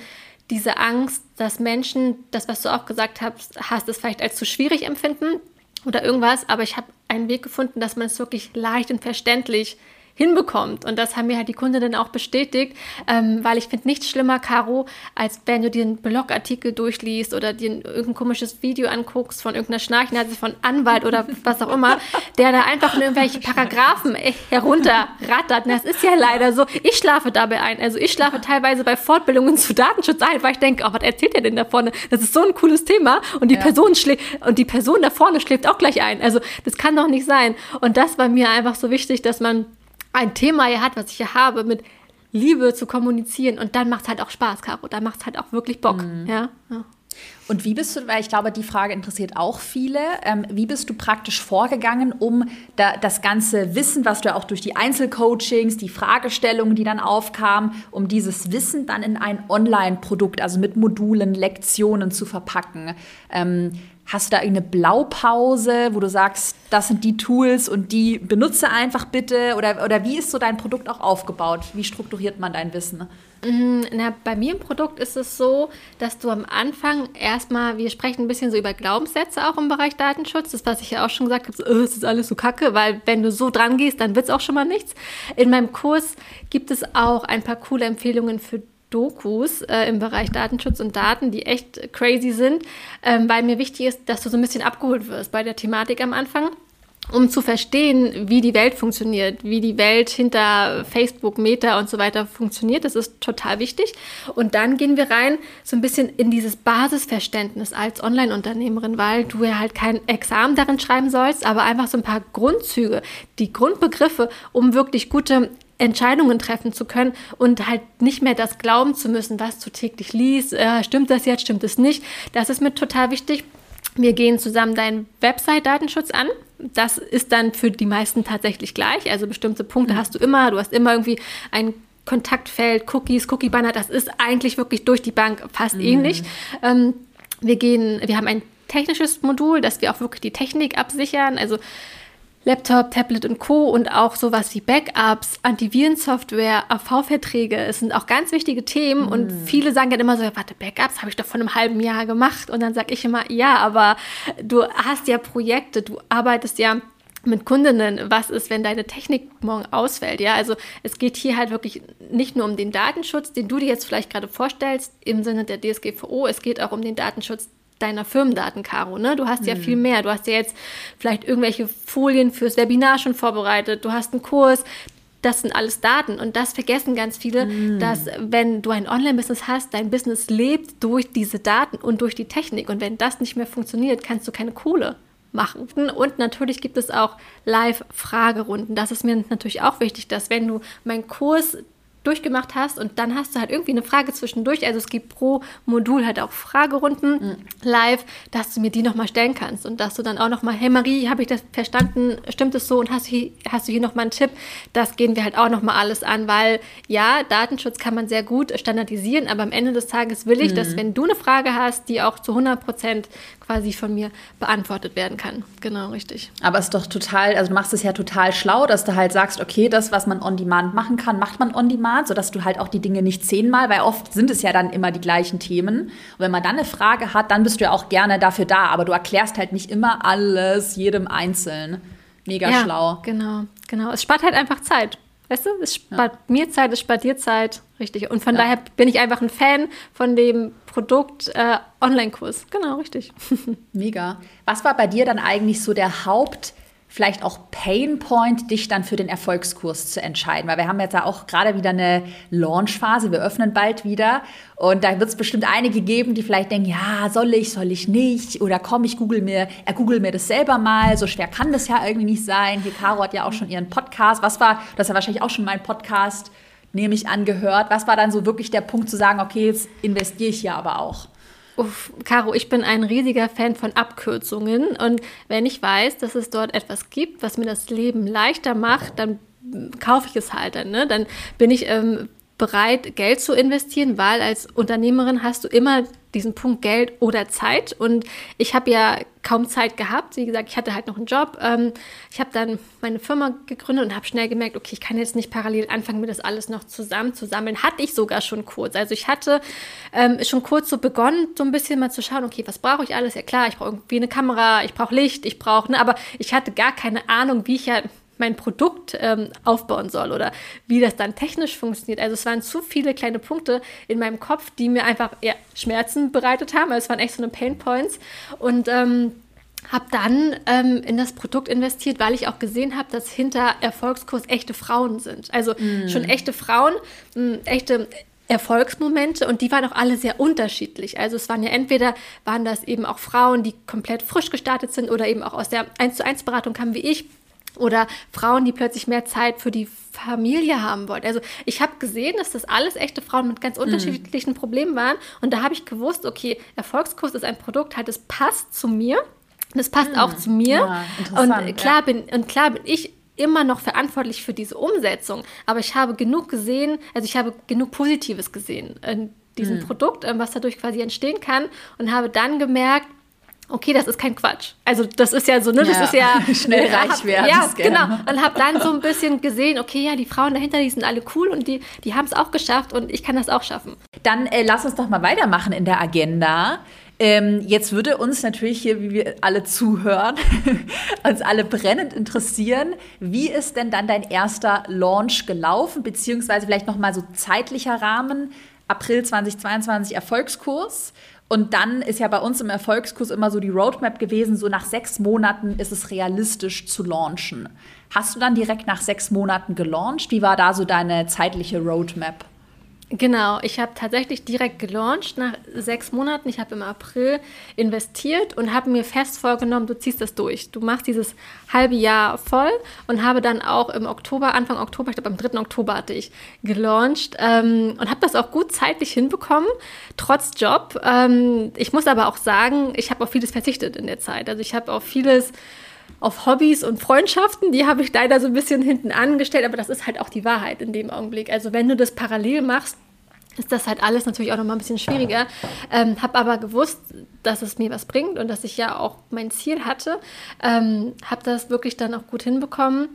diese Angst, dass Menschen, das, was du auch gesagt hast, hast es vielleicht als zu schwierig empfinden oder irgendwas. Aber ich habe einen Weg gefunden, dass man es wirklich leicht und verständlich hinbekommt. Und das haben mir halt die Kundinnen auch bestätigt, ähm, weil ich finde nichts schlimmer, Caro, als wenn du dir einen Blogartikel durchliest oder dir irgendein komisches Video anguckst von irgendeiner Schnarchnase von Anwalt oder was auch immer, der da einfach in irgendwelche Paragraphen herunterrattert. Und das ist ja leider so. Ich schlafe dabei ein. Also ich schlafe teilweise bei Fortbildungen zu Datenschutz ein, weil ich denke, oh, was erzählt er denn da vorne? Das ist so ein cooles Thema und die ja. Person schläft und die Person da vorne schläft auch gleich ein. Also das kann doch nicht sein. Und das war mir einfach so wichtig, dass man ein Thema hier hat, was ich hier habe, mit Liebe zu kommunizieren. Und dann macht es halt auch Spaß, Caro. Dann macht es halt auch wirklich Bock. Mhm. Ja? ja. Und wie bist du, weil ich glaube, die Frage interessiert auch viele, ähm, wie bist du praktisch vorgegangen, um da, das ganze Wissen, was du auch durch die Einzelcoachings, die Fragestellungen, die dann aufkamen, um dieses Wissen dann in ein Online-Produkt, also mit Modulen, Lektionen zu verpacken? Ähm, Hast du da eine Blaupause, wo du sagst, das sind die Tools und die benutze einfach bitte? Oder, oder wie ist so dein Produkt auch aufgebaut? Wie strukturiert man dein Wissen? Mhm, na, bei mir im Produkt ist es so, dass du am Anfang erstmal, wir sprechen ein bisschen so über Glaubenssätze auch im Bereich Datenschutz. Das, was ich ja auch schon gesagt habe, so, es ist alles so kacke, weil wenn du so dran gehst, dann wird es auch schon mal nichts. In meinem Kurs gibt es auch ein paar coole Empfehlungen für Dokus äh, im Bereich Datenschutz und Daten, die echt crazy sind, ähm, weil mir wichtig ist, dass du so ein bisschen abgeholt wirst bei der Thematik am Anfang um zu verstehen, wie die Welt funktioniert, wie die Welt hinter Facebook, Meta und so weiter funktioniert. Das ist total wichtig. Und dann gehen wir rein so ein bisschen in dieses Basisverständnis als Online-Unternehmerin, weil du ja halt kein Examen darin schreiben sollst, aber einfach so ein paar Grundzüge, die Grundbegriffe, um wirklich gute Entscheidungen treffen zu können und halt nicht mehr das glauben zu müssen, was du täglich liest. Äh, stimmt das jetzt, stimmt es nicht? Das ist mir total wichtig. Wir gehen zusammen deinen Website-Datenschutz an. Das ist dann für die meisten tatsächlich gleich. Also bestimmte Punkte mhm. hast du immer. Du hast immer irgendwie ein Kontaktfeld, Cookies, Cookie-Banner. Das ist eigentlich wirklich durch die Bank fast mhm. ähnlich. Ähm, wir gehen, wir haben ein technisches Modul, dass wir auch wirklich die Technik absichern. Also Laptop, Tablet und Co. und auch sowas wie Backups, Antivirensoftware, AV-Verträge. Es sind auch ganz wichtige Themen mm. und viele sagen dann immer so, ja, warte, Backups habe ich doch vor einem halben Jahr gemacht. Und dann sage ich immer, ja, aber du hast ja Projekte, du arbeitest ja mit Kundinnen, was ist, wenn deine Technik morgen ausfällt. Ja, also es geht hier halt wirklich nicht nur um den Datenschutz, den du dir jetzt vielleicht gerade vorstellst im Sinne der DSGVO, es geht auch um den Datenschutz deiner Firmendaten, Caro. Ne? Du hast ja mhm. viel mehr. Du hast ja jetzt vielleicht irgendwelche Folien fürs Webinar schon vorbereitet. Du hast einen Kurs. Das sind alles Daten. Und das vergessen ganz viele, mhm. dass wenn du ein Online-Business hast, dein Business lebt durch diese Daten und durch die Technik. Und wenn das nicht mehr funktioniert, kannst du keine Kohle machen. Und natürlich gibt es auch Live-Fragerunden. Das ist mir natürlich auch wichtig, dass wenn du meinen Kurs durchgemacht hast und dann hast du halt irgendwie eine Frage zwischendurch. Also es gibt pro Modul halt auch Fragerunden mhm. live, dass du mir die nochmal stellen kannst und dass du dann auch nochmal, hey Marie, habe ich das verstanden? Stimmt es so? Und hast du hier, hast du hier nochmal einen Tipp? Das gehen wir halt auch nochmal alles an, weil ja, Datenschutz kann man sehr gut standardisieren, aber am Ende des Tages will ich, mhm. dass wenn du eine Frage hast, die auch zu 100 Prozent quasi von mir beantwortet werden kann. Genau, richtig. Aber es ist doch total, also du machst es ja total schlau, dass du halt sagst, okay, das, was man on demand machen kann, macht man on demand, sodass du halt auch die Dinge nicht zehnmal, weil oft sind es ja dann immer die gleichen Themen. Und wenn man dann eine Frage hat, dann bist du ja auch gerne dafür da, aber du erklärst halt nicht immer alles jedem einzeln. Mega ja, schlau. Genau, genau. Es spart halt einfach Zeit. Weißt du, es spart ja. mir Zeit, es spart dir Zeit. Richtig. Und von ja. daher bin ich einfach ein Fan von dem Produkt äh, Online-Kurs. Genau, richtig. (laughs) Mega. Was war bei dir dann eigentlich so der Haupt- vielleicht auch Painpoint, dich dann für den Erfolgskurs zu entscheiden? Weil wir haben jetzt ja auch gerade wieder eine Launchphase, wir öffnen bald wieder und da wird es bestimmt einige geben, die vielleicht denken, ja, soll ich, soll ich nicht oder komm, ich google mir, er google mir das selber mal, so schwer kann das ja irgendwie nicht sein. Hier, Caro hat ja auch schon ihren Podcast, was war, das ist ja wahrscheinlich auch schon mein Podcast, nehme ich angehört. Was war dann so wirklich der Punkt zu sagen, okay, jetzt investiere ich hier aber auch? Uff, Caro, ich bin ein riesiger Fan von Abkürzungen und wenn ich weiß, dass es dort etwas gibt, was mir das Leben leichter macht, dann kaufe ich es halt dann. Ne? Dann bin ich ähm, bereit, Geld zu investieren, weil als Unternehmerin hast du immer diesen Punkt Geld oder Zeit. Und ich habe ja kaum Zeit gehabt. Wie gesagt, ich hatte halt noch einen Job. Ähm, ich habe dann meine Firma gegründet und habe schnell gemerkt, okay, ich kann jetzt nicht parallel anfangen, mir das alles noch zusammen zu sammeln. Hatte ich sogar schon kurz. Also ich hatte ähm, schon kurz so begonnen, so ein bisschen mal zu schauen, okay, was brauche ich alles? Ja klar, ich brauche irgendwie eine Kamera, ich brauche Licht, ich brauche, ne, aber ich hatte gar keine Ahnung, wie ich ja mein Produkt ähm, aufbauen soll oder wie das dann technisch funktioniert. Also es waren zu viele kleine Punkte in meinem Kopf, die mir einfach ja, Schmerzen bereitet haben. Also es waren echt so eine Pain Points und ähm, habe dann ähm, in das Produkt investiert, weil ich auch gesehen habe, dass hinter Erfolgskurs echte Frauen sind. Also mm. schon echte Frauen, mh, echte Erfolgsmomente und die waren auch alle sehr unterschiedlich. Also es waren ja entweder waren das eben auch Frauen, die komplett frisch gestartet sind oder eben auch aus der 1 zu 1 Beratung kamen wie ich oder Frauen, die plötzlich mehr Zeit für die Familie haben wollten. Also ich habe gesehen, dass das alles echte Frauen mit ganz mhm. unterschiedlichen mhm. Problemen waren. Und da habe ich gewusst, okay, Erfolgskurs ist ein Produkt, halt, es passt zu mir. Das passt mhm. auch zu mir. Ja, und klar ja. bin und klar bin ich immer noch verantwortlich für diese Umsetzung. Aber ich habe genug gesehen, also ich habe genug Positives gesehen in diesem mhm. Produkt, ähm, was dadurch quasi entstehen kann und habe dann gemerkt, okay, das ist kein Quatsch. Also das ist ja so, ne, das ja, ist ja (laughs) schnell äh, reich werden. Ja, genau. Und habe dann so ein bisschen gesehen, okay, ja, die Frauen dahinter, die sind alle cool und die, die haben es auch geschafft und ich kann das auch schaffen. Dann äh, lass uns doch mal weitermachen in der Agenda. Ähm, jetzt würde uns natürlich hier, wie wir alle zuhören, (laughs) uns alle brennend interessieren, wie ist denn dann dein erster Launch gelaufen, beziehungsweise vielleicht nochmal so zeitlicher Rahmen, April 2022 Erfolgskurs und dann ist ja bei uns im Erfolgskurs immer so die Roadmap gewesen, so nach sechs Monaten ist es realistisch zu launchen. Hast du dann direkt nach sechs Monaten gelauncht? Wie war da so deine zeitliche Roadmap? Genau, ich habe tatsächlich direkt gelauncht nach sechs Monaten. Ich habe im April investiert und habe mir fest vorgenommen, du ziehst das durch. Du machst dieses halbe Jahr voll und habe dann auch im Oktober, Anfang Oktober, ich glaube am 3. Oktober hatte ich gelauncht ähm, und habe das auch gut zeitlich hinbekommen, trotz Job. Ähm, ich muss aber auch sagen, ich habe auf vieles verzichtet in der Zeit. Also ich habe auf vieles auf Hobbys und Freundschaften, die habe ich leider so ein bisschen hinten angestellt, aber das ist halt auch die Wahrheit in dem Augenblick. Also wenn du das parallel machst, ist das halt alles natürlich auch noch mal ein bisschen schwieriger. Ähm, habe aber gewusst, dass es mir was bringt und dass ich ja auch mein Ziel hatte. Ähm, habe das wirklich dann auch gut hinbekommen.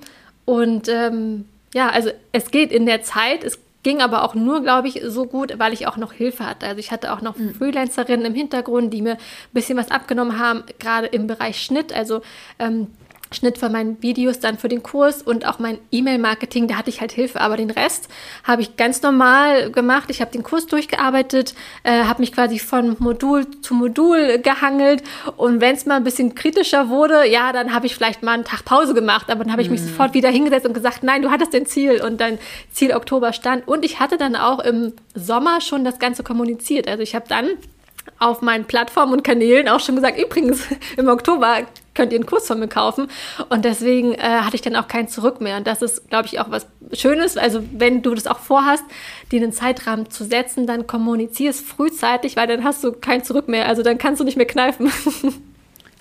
Und ähm, ja, also es geht in der Zeit, es Ging aber auch nur, glaube ich, so gut, weil ich auch noch Hilfe hatte. Also ich hatte auch noch mhm. Freelancerinnen im Hintergrund, die mir ein bisschen was abgenommen haben, gerade im Bereich Schnitt. Also ähm, Schnitt von meinen Videos dann für den Kurs und auch mein E-Mail-Marketing, da hatte ich halt Hilfe. Aber den Rest habe ich ganz normal gemacht. Ich habe den Kurs durchgearbeitet, äh, habe mich quasi von Modul zu Modul gehangelt. Und wenn es mal ein bisschen kritischer wurde, ja, dann habe ich vielleicht mal einen Tag Pause gemacht. Aber dann habe ich mich mhm. sofort wieder hingesetzt und gesagt, nein, du hattest dein Ziel. Und dein Ziel Oktober stand. Und ich hatte dann auch im Sommer schon das Ganze kommuniziert. Also ich habe dann auf meinen Plattformen und Kanälen auch schon gesagt, übrigens, (laughs) im Oktober könnt ihr einen Kurs von mir kaufen. Und deswegen äh, hatte ich dann auch kein Zurück mehr. Und das ist, glaube ich, auch was Schönes. Also wenn du das auch vorhast, dir einen Zeitrahmen zu setzen, dann kommunizier es frühzeitig, weil dann hast du kein Zurück mehr. Also dann kannst du nicht mehr kneifen. (laughs)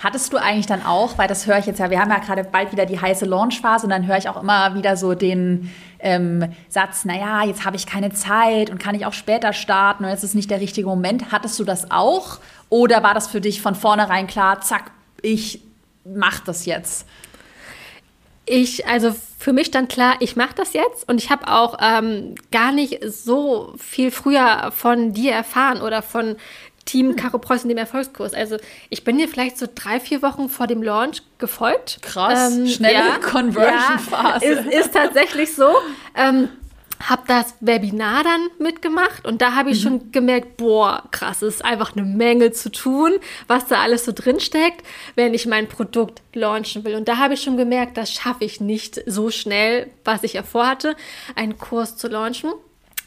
Hattest du eigentlich dann auch, weil das höre ich jetzt ja, wir haben ja gerade bald wieder die heiße Launchphase und dann höre ich auch immer wieder so den ähm, Satz, naja, jetzt habe ich keine Zeit und kann ich auch später starten und jetzt ist nicht der richtige Moment. Hattest du das auch oder war das für dich von vornherein klar, zack, ich mache das jetzt? Ich, also für mich stand klar, ich mache das jetzt und ich habe auch ähm, gar nicht so viel früher von dir erfahren oder von Team hm. Caro Preuß in dem Erfolgskurs. Also ich bin dir vielleicht so drei, vier Wochen vor dem Launch gefolgt. Krass, ähm, schnelle ja, (laughs) Conversion-Phase. Ja, ist, ist, tatsächlich so. Ähm, habe das Webinar dann mitgemacht und da habe ich mhm. schon gemerkt, boah, krass, es ist einfach eine Menge zu tun, was da alles so drin steckt, wenn ich mein Produkt launchen will. Und da habe ich schon gemerkt, das schaffe ich nicht so schnell, was ich ja vorhatte, einen Kurs zu launchen.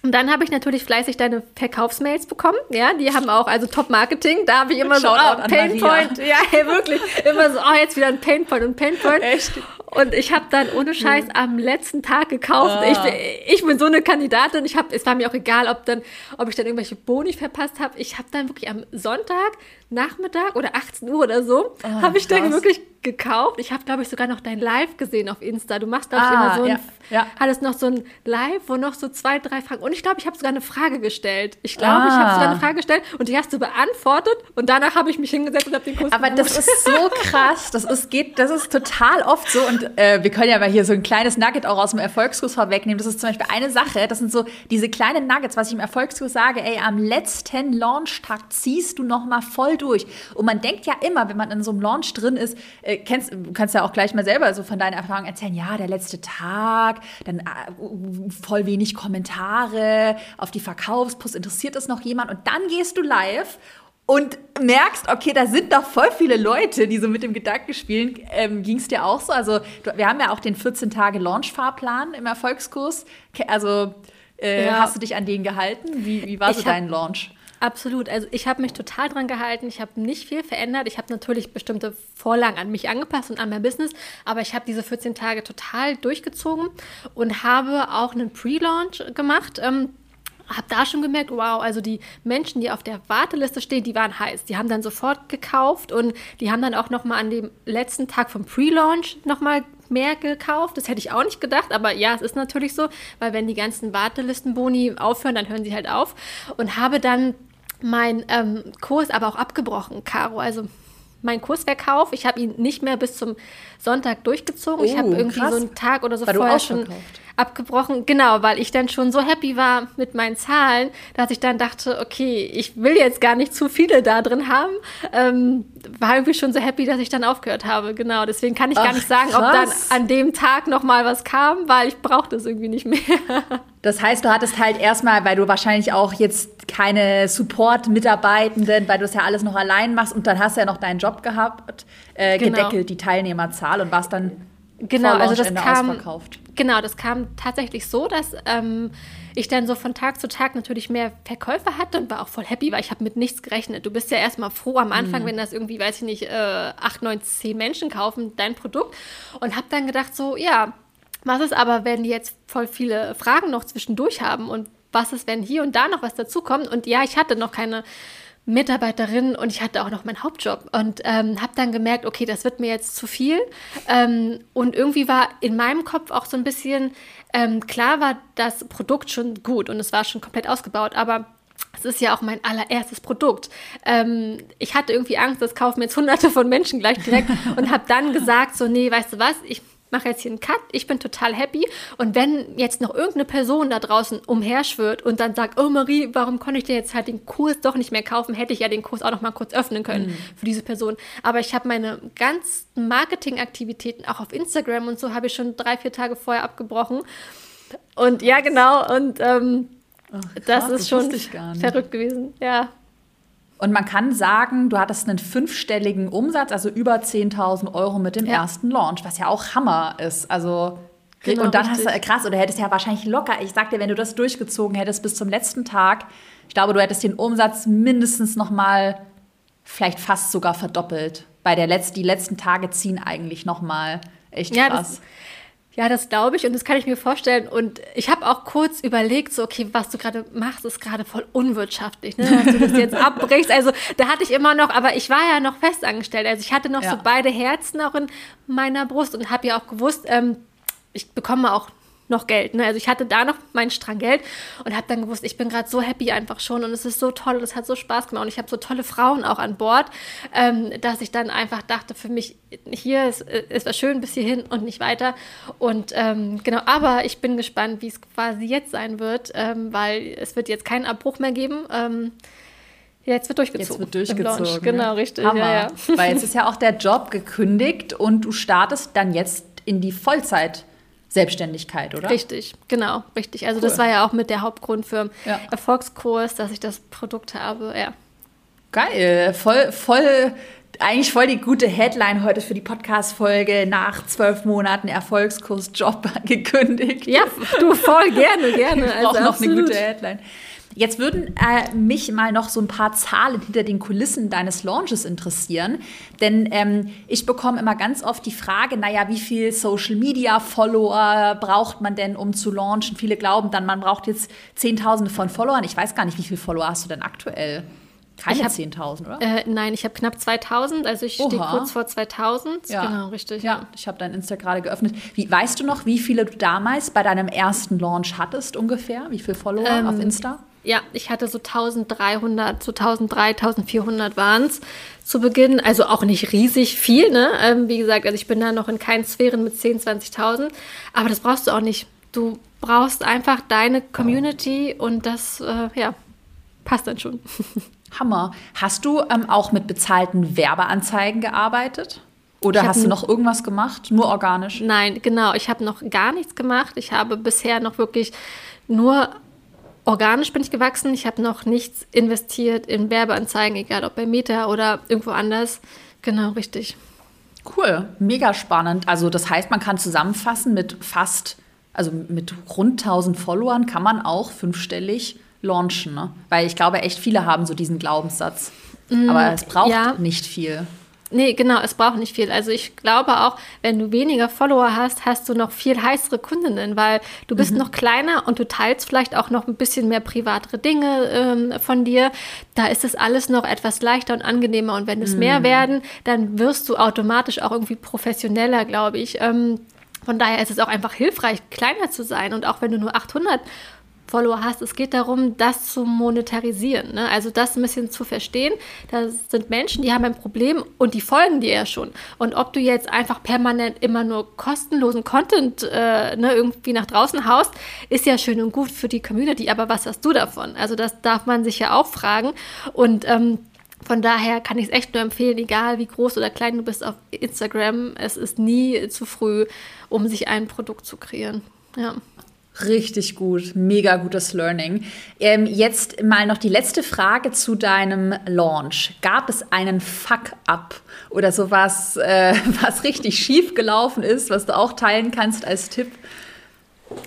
Und dann habe ich natürlich fleißig deine Verkaufsmails bekommen. Ja, die haben auch, also Top-Marketing, da habe ich immer Shoutout so, oh, Painpoint. Ja, hey, (laughs) wirklich. Immer so, oh, jetzt wieder ein Painpoint und Painpoint. Echt? Und ich habe dann ohne Scheiß am letzten Tag gekauft. Ah. Ich, bin, ich bin so eine Kandidatin. Ich hab, es war mir auch egal, ob, dann, ob ich dann irgendwelche Boni verpasst habe. Ich habe dann wirklich am Sonntag, Nachmittag oder 18 Uhr oder so, oh, habe ich dann wirklich gekauft. Ich habe, glaube ich, sogar noch dein Live gesehen auf Insta. Du machst, glaube ich, ah, immer so ein, ja, ja. hattest noch so ein Live, wo noch so zwei, drei Fragen. Und ich glaube, ich habe sogar eine Frage gestellt. Ich glaube, ah. ich habe sogar eine Frage gestellt und die hast du beantwortet. Und danach habe ich mich hingesetzt und habe den Kurs Aber gebucht. das ist so (laughs) krass. Das ist, geht, das ist total oft so. Und äh, wir können ja mal hier so ein kleines Nugget auch aus dem Erfolgskurs vorwegnehmen. Das ist zum Beispiel eine Sache. Das sind so diese kleinen Nuggets, was ich im Erfolgskurs sage. Ey, am letzten Launchtag ziehst du noch mal voll durch. Und man denkt ja immer, wenn man in so einem Launch drin ist, äh, kennst, kannst ja auch gleich mal selber so von deinen Erfahrungen erzählen, ja, der letzte Tag, dann äh, voll wenig Kommentare, auf die Verkaufspost interessiert es noch jemand und dann gehst du live und merkst, okay, da sind doch voll viele Leute, die so mit dem Gedanken spielen. Ähm, Ging es dir auch so? Also wir haben ja auch den 14-Tage-Launch-Fahrplan im Erfolgskurs. Also äh, ja. hast du dich an den gehalten? Wie, wie war so dein Launch? Absolut. Also ich habe mich total dran gehalten. Ich habe nicht viel verändert. Ich habe natürlich bestimmte Vorlagen an mich angepasst und an mein Business, aber ich habe diese 14 Tage total durchgezogen und habe auch einen Pre-Launch gemacht. Ähm, habe da schon gemerkt, wow, also die Menschen, die auf der Warteliste stehen, die waren heiß. Die haben dann sofort gekauft und die haben dann auch noch mal an dem letzten Tag vom Pre-Launch noch mal mehr gekauft. Das hätte ich auch nicht gedacht, aber ja, es ist natürlich so, weil wenn die ganzen Wartelistenboni aufhören, dann hören sie halt auf. Und habe dann meinen ähm, Kurs aber auch abgebrochen, Caro. Also mein Kursverkauf, ich habe ihn nicht mehr bis zum Sonntag durchgezogen. Oh, ich habe irgendwie krass. so einen Tag oder so War vorher schon abgebrochen. Genau, weil ich dann schon so happy war mit meinen Zahlen, dass ich dann dachte, okay, ich will jetzt gar nicht zu viele da drin haben. Ähm, war irgendwie schon so happy, dass ich dann aufgehört habe. Genau, deswegen kann ich Ach, gar nicht sagen, krass. ob dann an dem Tag noch mal was kam, weil ich brauchte es irgendwie nicht mehr. (laughs) Das heißt, du hattest halt erstmal, weil du wahrscheinlich auch jetzt keine Support-Mitarbeitenden, weil du es ja alles noch allein machst und dann hast du ja noch deinen Job gehabt, äh, genau. gedeckelt, die Teilnehmerzahl und warst dann genau, also das kam. Genau, das kam tatsächlich so, dass ähm, ich dann so von Tag zu Tag natürlich mehr Verkäufer hatte und war auch voll happy, weil ich habe mit nichts gerechnet. Du bist ja erstmal froh am Anfang, mhm. wenn das irgendwie, weiß ich nicht, äh, acht, neun, zehn Menschen kaufen, dein Produkt. Und habe dann gedacht so, ja, was ist aber, wenn die jetzt voll viele Fragen noch zwischendurch haben und was ist, wenn hier und da noch was dazukommt? Und ja, ich hatte noch keine Mitarbeiterin und ich hatte auch noch meinen Hauptjob und ähm, habe dann gemerkt, okay, das wird mir jetzt zu viel. Ähm, und irgendwie war in meinem Kopf auch so ein bisschen ähm, klar war das Produkt schon gut und es war schon komplett ausgebaut, aber es ist ja auch mein allererstes Produkt. Ähm, ich hatte irgendwie Angst, das kaufen jetzt hunderte von Menschen gleich direkt (laughs) und habe dann gesagt, so, nee, weißt du was, ich mache jetzt hier einen Cut, ich bin total happy. Und wenn jetzt noch irgendeine Person da draußen umherschwirrt und dann sagt, oh Marie, warum konnte ich dir jetzt halt den Kurs doch nicht mehr kaufen, hätte ich ja den Kurs auch noch mal kurz öffnen können mhm. für diese Person. Aber ich habe meine ganzen Marketingaktivitäten auch auf Instagram und so habe ich schon drei, vier Tage vorher abgebrochen. Und ja, genau, und ähm, Ach, das ist schon verrückt gewesen. Ja. Und man kann sagen, du hattest einen fünfstelligen Umsatz, also über 10.000 Euro mit dem ja. ersten Launch, was ja auch Hammer ist. Also genau, und dann richtig. hast du krass, oder hättest ja wahrscheinlich locker. Ich sag dir, wenn du das durchgezogen hättest bis zum letzten Tag, ich glaube, du hättest den Umsatz mindestens noch mal, vielleicht fast sogar verdoppelt. Weil der Letz-, die letzten Tage ziehen eigentlich noch mal echt ja, krass. Das, ja, das glaube ich und das kann ich mir vorstellen. Und ich habe auch kurz überlegt, so, okay, was du gerade machst, ist gerade voll unwirtschaftlich, ne? dass du das jetzt (laughs) abbrichst. Also da hatte ich immer noch, aber ich war ja noch festangestellt. Also ich hatte noch ja. so beide Herzen auch in meiner Brust und habe ja auch gewusst, ähm, ich bekomme auch noch Geld. Ne? Also ich hatte da noch meinen Strang Geld und habe dann gewusst, ich bin gerade so happy einfach schon und es ist so toll und es hat so Spaß gemacht und ich habe so tolle Frauen auch an Bord, ähm, dass ich dann einfach dachte, für mich hier ist, ist was schön bis hierhin und nicht weiter. Und ähm, genau, aber ich bin gespannt, wie es quasi jetzt sein wird, ähm, weil es wird jetzt keinen Abbruch mehr geben. Ähm, Jetzt wird durchgezogen. Jetzt wird durchgezogen. Genau, richtig. Hammer. Ja, ja. Weil jetzt ist ja auch der Job gekündigt und du startest dann jetzt in die Vollzeit. Selbstständigkeit, oder? Richtig, genau, richtig. Also cool. das war ja auch mit der Hauptgrund für ja. Erfolgskurs, dass ich das Produkt habe, ja. Geil, voll, voll, eigentlich voll die gute Headline heute für die Podcast-Folge nach zwölf Monaten Erfolgskurs-Job (laughs) gekündigt. Ja, du voll gerne, gerne. Ich also noch eine gute Headline. Jetzt würden äh, mich mal noch so ein paar Zahlen hinter den Kulissen deines Launches interessieren. Denn ähm, ich bekomme immer ganz oft die Frage, naja, wie viel Social-Media-Follower braucht man denn, um zu launchen? Viele glauben dann, man braucht jetzt Zehntausende von Followern. Ich weiß gar nicht, wie viele Follower hast du denn aktuell? Keine 10.000, oder? Äh, nein, ich habe knapp 2.000, also ich stehe kurz vor 2.000. Ja. Genau, richtig. Ja, ja. ich habe dein Insta gerade geöffnet. Wie, weißt du noch, wie viele du damals bei deinem ersten Launch hattest ungefähr? Wie viele Follower ähm, auf Insta? Ja, ich hatte so 1300, so 1300, 1400 waren es zu Beginn. Also auch nicht riesig viel, ne? Ähm, wie gesagt, also ich bin da noch in keinen Sphären mit 10, 20.000. Aber das brauchst du auch nicht. Du brauchst einfach deine Community und das, äh, ja, passt dann schon. (laughs) Hammer. Hast du ähm, auch mit bezahlten Werbeanzeigen gearbeitet? Oder hast du noch irgendwas gemacht? Nur organisch? Nein, genau. Ich habe noch gar nichts gemacht. Ich habe bisher noch wirklich nur organisch bin ich gewachsen. Ich habe noch nichts investiert in Werbeanzeigen, egal ob bei Meta oder irgendwo anders. Genau, richtig. Cool, mega spannend. Also das heißt, man kann zusammenfassen mit fast, also mit rund 1000 Followern kann man auch fünfstellig launchen, ne? Weil ich glaube, echt viele haben so diesen Glaubenssatz. Mm, Aber es braucht ja. nicht viel. Nee, genau, es braucht nicht viel. Also ich glaube auch, wenn du weniger Follower hast, hast du noch viel heißere Kundinnen, weil du bist mhm. noch kleiner und du teilst vielleicht auch noch ein bisschen mehr privatere Dinge ähm, von dir. Da ist es alles noch etwas leichter und angenehmer. Und wenn es mhm. mehr werden, dann wirst du automatisch auch irgendwie professioneller, glaube ich. Ähm, von daher ist es auch einfach hilfreich, kleiner zu sein. Und auch wenn du nur 800 Follower hast. Es geht darum, das zu monetarisieren. Ne? Also das ein bisschen zu verstehen. Da sind Menschen, die haben ein Problem und die folgen dir ja schon. Und ob du jetzt einfach permanent immer nur kostenlosen Content äh, ne, irgendwie nach draußen haust, ist ja schön und gut für die Community. Aber was hast du davon? Also das darf man sich ja auch fragen. Und ähm, von daher kann ich es echt nur empfehlen, egal wie groß oder klein du bist auf Instagram, es ist nie zu früh, um sich ein Produkt zu kreieren. Ja. Richtig gut, mega gutes Learning. Ähm, jetzt mal noch die letzte Frage zu deinem Launch. Gab es einen Fuck-up oder sowas, äh, (laughs) was richtig schief gelaufen ist, was du auch teilen kannst als Tipp?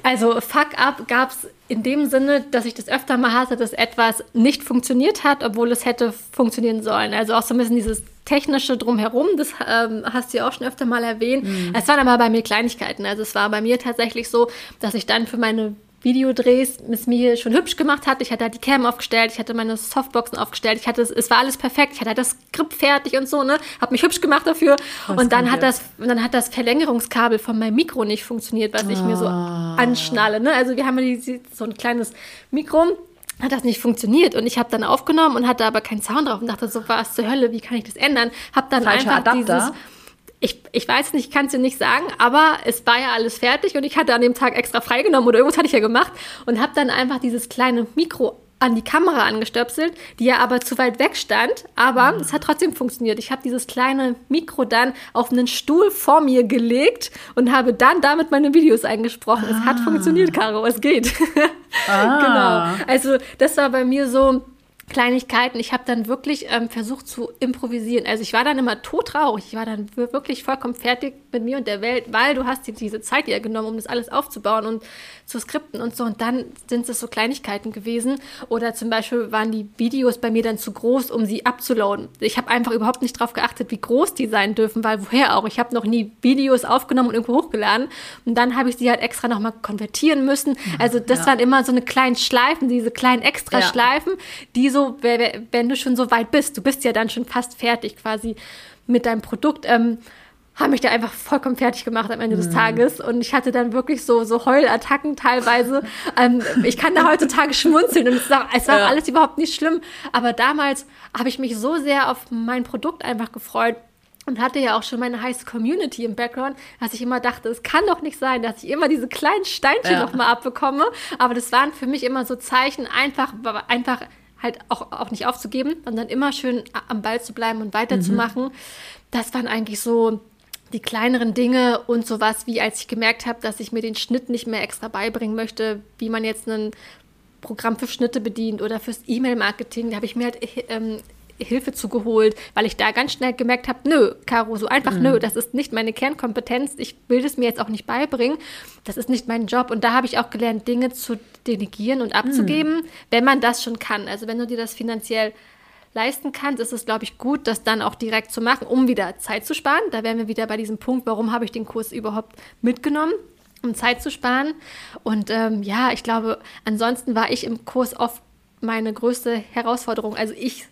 Also Fuck-up gab es in dem Sinne, dass ich das öfter mal hatte, dass etwas nicht funktioniert hat, obwohl es hätte funktionieren sollen. Also auch so ein bisschen dieses technische drumherum, das ähm, hast du ja auch schon öfter mal erwähnt. Mhm. Es waren aber bei mir Kleinigkeiten. Also es war bei mir tatsächlich so, dass ich dann für meine Videodrehs es mir schon hübsch gemacht hat. Ich hatte halt die Cam aufgestellt, ich hatte meine Softboxen aufgestellt, ich hatte es war alles perfekt, ich hatte halt das Skript fertig und so, ne? Hab mich hübsch gemacht dafür. Was und dann hat das dann hat das Verlängerungskabel von meinem Mikro nicht funktioniert, was ich mir so ah. anschnalle, ne? Also wir haben ja so ein kleines Mikro hat das nicht funktioniert und ich habe dann aufgenommen und hatte aber keinen Sound drauf und dachte so, was zur Hölle, wie kann ich das ändern? Hab dann Falscher einfach Adapter. dieses ich, ich weiß nicht, ich kann es dir nicht sagen, aber es war ja alles fertig und ich hatte an dem Tag extra freigenommen oder irgendwas hatte ich ja gemacht und habe dann einfach dieses kleine Mikro an die Kamera angestöpselt, die ja aber zu weit weg stand, aber mhm. es hat trotzdem funktioniert. Ich habe dieses kleine Mikro dann auf einen Stuhl vor mir gelegt und habe dann damit meine Videos eingesprochen. Ah. Es hat ah. funktioniert, Caro, es geht. (laughs) Ah. genau. Also das war bei mir so Kleinigkeiten. Ich habe dann wirklich ähm, versucht zu improvisieren. Also ich war dann immer todtraurig. Ich war dann wirklich vollkommen fertig mit mir und der Welt, weil du hast dir diese Zeit ja genommen, um das alles aufzubauen und zu skripten und so. Und dann sind es so Kleinigkeiten gewesen. Oder zum Beispiel waren die Videos bei mir dann zu groß, um sie abzuladen. Ich habe einfach überhaupt nicht darauf geachtet, wie groß die sein dürfen, weil woher auch? Ich habe noch nie Videos aufgenommen und irgendwo hochgeladen. Und dann habe ich sie halt extra nochmal konvertieren müssen. Also das ja. waren immer so eine kleinen Schleifen, diese kleinen Extraschleifen, ja. die so, wenn du schon so weit bist, du bist ja dann schon fast fertig quasi mit deinem Produkt. Ähm, haben mich da einfach vollkommen fertig gemacht am Ende des mhm. Tages. Und ich hatte dann wirklich so, so Heulattacken teilweise. ähm, ich kann da heutzutage schmunzeln und es war, es war ja. alles überhaupt nicht schlimm. Aber damals habe ich mich so sehr auf mein Produkt einfach gefreut und hatte ja auch schon meine heiße Community im Background, dass ich immer dachte, es kann doch nicht sein, dass ich immer diese kleinen Steinchen ja. nochmal abbekomme. Aber das waren für mich immer so Zeichen, einfach, einfach halt auch, auch nicht aufzugeben, sondern immer schön am Ball zu bleiben und weiterzumachen. Mhm. Das waren eigentlich so die kleineren Dinge und sowas, wie als ich gemerkt habe, dass ich mir den Schnitt nicht mehr extra beibringen möchte, wie man jetzt ein Programm für Schnitte bedient oder fürs E-Mail-Marketing. Da habe ich mir halt ähm, Hilfe zugeholt, weil ich da ganz schnell gemerkt habe, nö, Caro, so einfach mhm. nö, das ist nicht meine Kernkompetenz. Ich will es mir jetzt auch nicht beibringen. Das ist nicht mein Job. Und da habe ich auch gelernt, Dinge zu delegieren und abzugeben, mhm. wenn man das schon kann. Also wenn du dir das finanziell leisten kannst, ist es, glaube ich, gut, das dann auch direkt zu machen, um wieder Zeit zu sparen. Da wären wir wieder bei diesem Punkt, warum habe ich den Kurs überhaupt mitgenommen? um Zeit zu sparen. Und ähm, ja, ich glaube, ansonsten war ich im Kurs oft meine größte Herausforderung. Also ich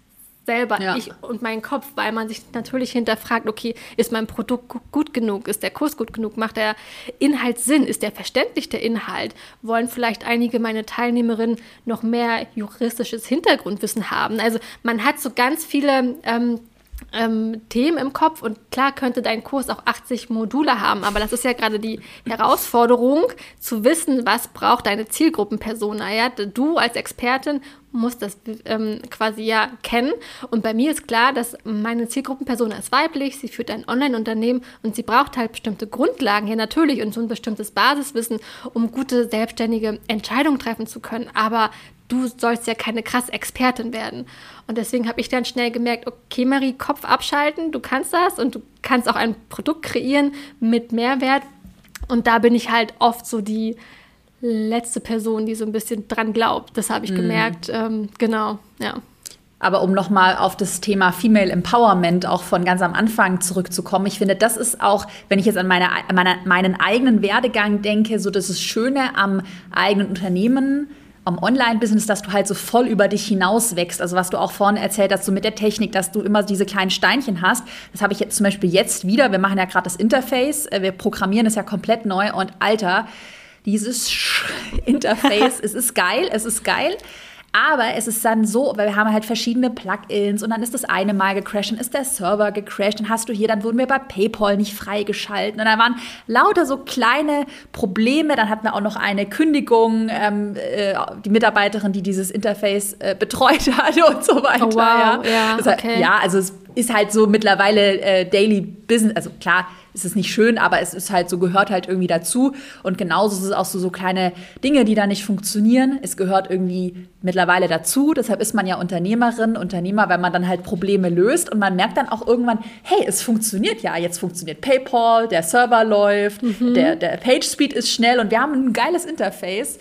selber, ja. ich und mein Kopf, weil man sich natürlich hinterfragt, okay, ist mein Produkt gut genug, ist der Kurs gut genug, macht der Inhalt Sinn, ist der verständlich der Inhalt, wollen vielleicht einige meiner Teilnehmerinnen noch mehr juristisches Hintergrundwissen haben. Also man hat so ganz viele ähm, ähm, Themen im Kopf und klar könnte dein Kurs auch 80 Module haben, aber das ist ja gerade die Herausforderung, zu wissen, was braucht deine Zielgruppenpersona. Ja? Du als Expertin muss das ähm, quasi ja kennen. Und bei mir ist klar, dass meine Zielgruppenperson ist weiblich, sie führt ein Online-Unternehmen und sie braucht halt bestimmte Grundlagen, ja natürlich, und so ein bestimmtes Basiswissen, um gute selbstständige Entscheidungen treffen zu können. Aber du sollst ja keine krass Expertin werden. Und deswegen habe ich dann schnell gemerkt, okay, Marie, Kopf abschalten, du kannst das und du kannst auch ein Produkt kreieren mit Mehrwert. Und da bin ich halt oft so die letzte Person, die so ein bisschen dran glaubt. Das habe ich mhm. gemerkt. Ähm, genau, ja. Aber um nochmal auf das Thema Female Empowerment auch von ganz am Anfang zurückzukommen, ich finde, das ist auch, wenn ich jetzt an meine, meine, meinen eigenen Werdegang denke, so das ist Schöne am eigenen Unternehmen, am Online-Business, dass du halt so voll über dich hinaus wächst. Also was du auch vorhin erzählt hast, so mit der Technik, dass du immer diese kleinen Steinchen hast. Das habe ich jetzt zum Beispiel jetzt wieder. Wir machen ja gerade das Interface. Äh, wir programmieren es ja komplett neu. Und Alter, dieses (laughs) Interface, (laughs) es ist geil, es ist geil. Aber es ist dann so, weil wir haben halt verschiedene Plugins und dann ist das eine Mal gecrashed, dann ist der Server gecrashed, dann hast du hier, dann wurden wir bei PayPal nicht freigeschalten und dann waren lauter so kleine Probleme. Dann hatten wir auch noch eine Kündigung, ähm, äh, die Mitarbeiterin, die dieses Interface äh, betreut (laughs) hat und so weiter. Oh, wow. ja. Ja, okay. ja, also es ist halt so mittlerweile äh, Daily Business, also klar, ist es nicht schön, aber es ist halt so, gehört halt irgendwie dazu. Und genauso ist es auch so, so kleine Dinge, die da nicht funktionieren. Es gehört irgendwie mittlerweile dazu. Deshalb ist man ja Unternehmerin, Unternehmer, weil man dann halt Probleme löst und man merkt dann auch irgendwann, hey, es funktioniert ja. Jetzt funktioniert PayPal, der Server läuft, mhm. der, der Page Speed ist schnell und wir haben ein geiles Interface.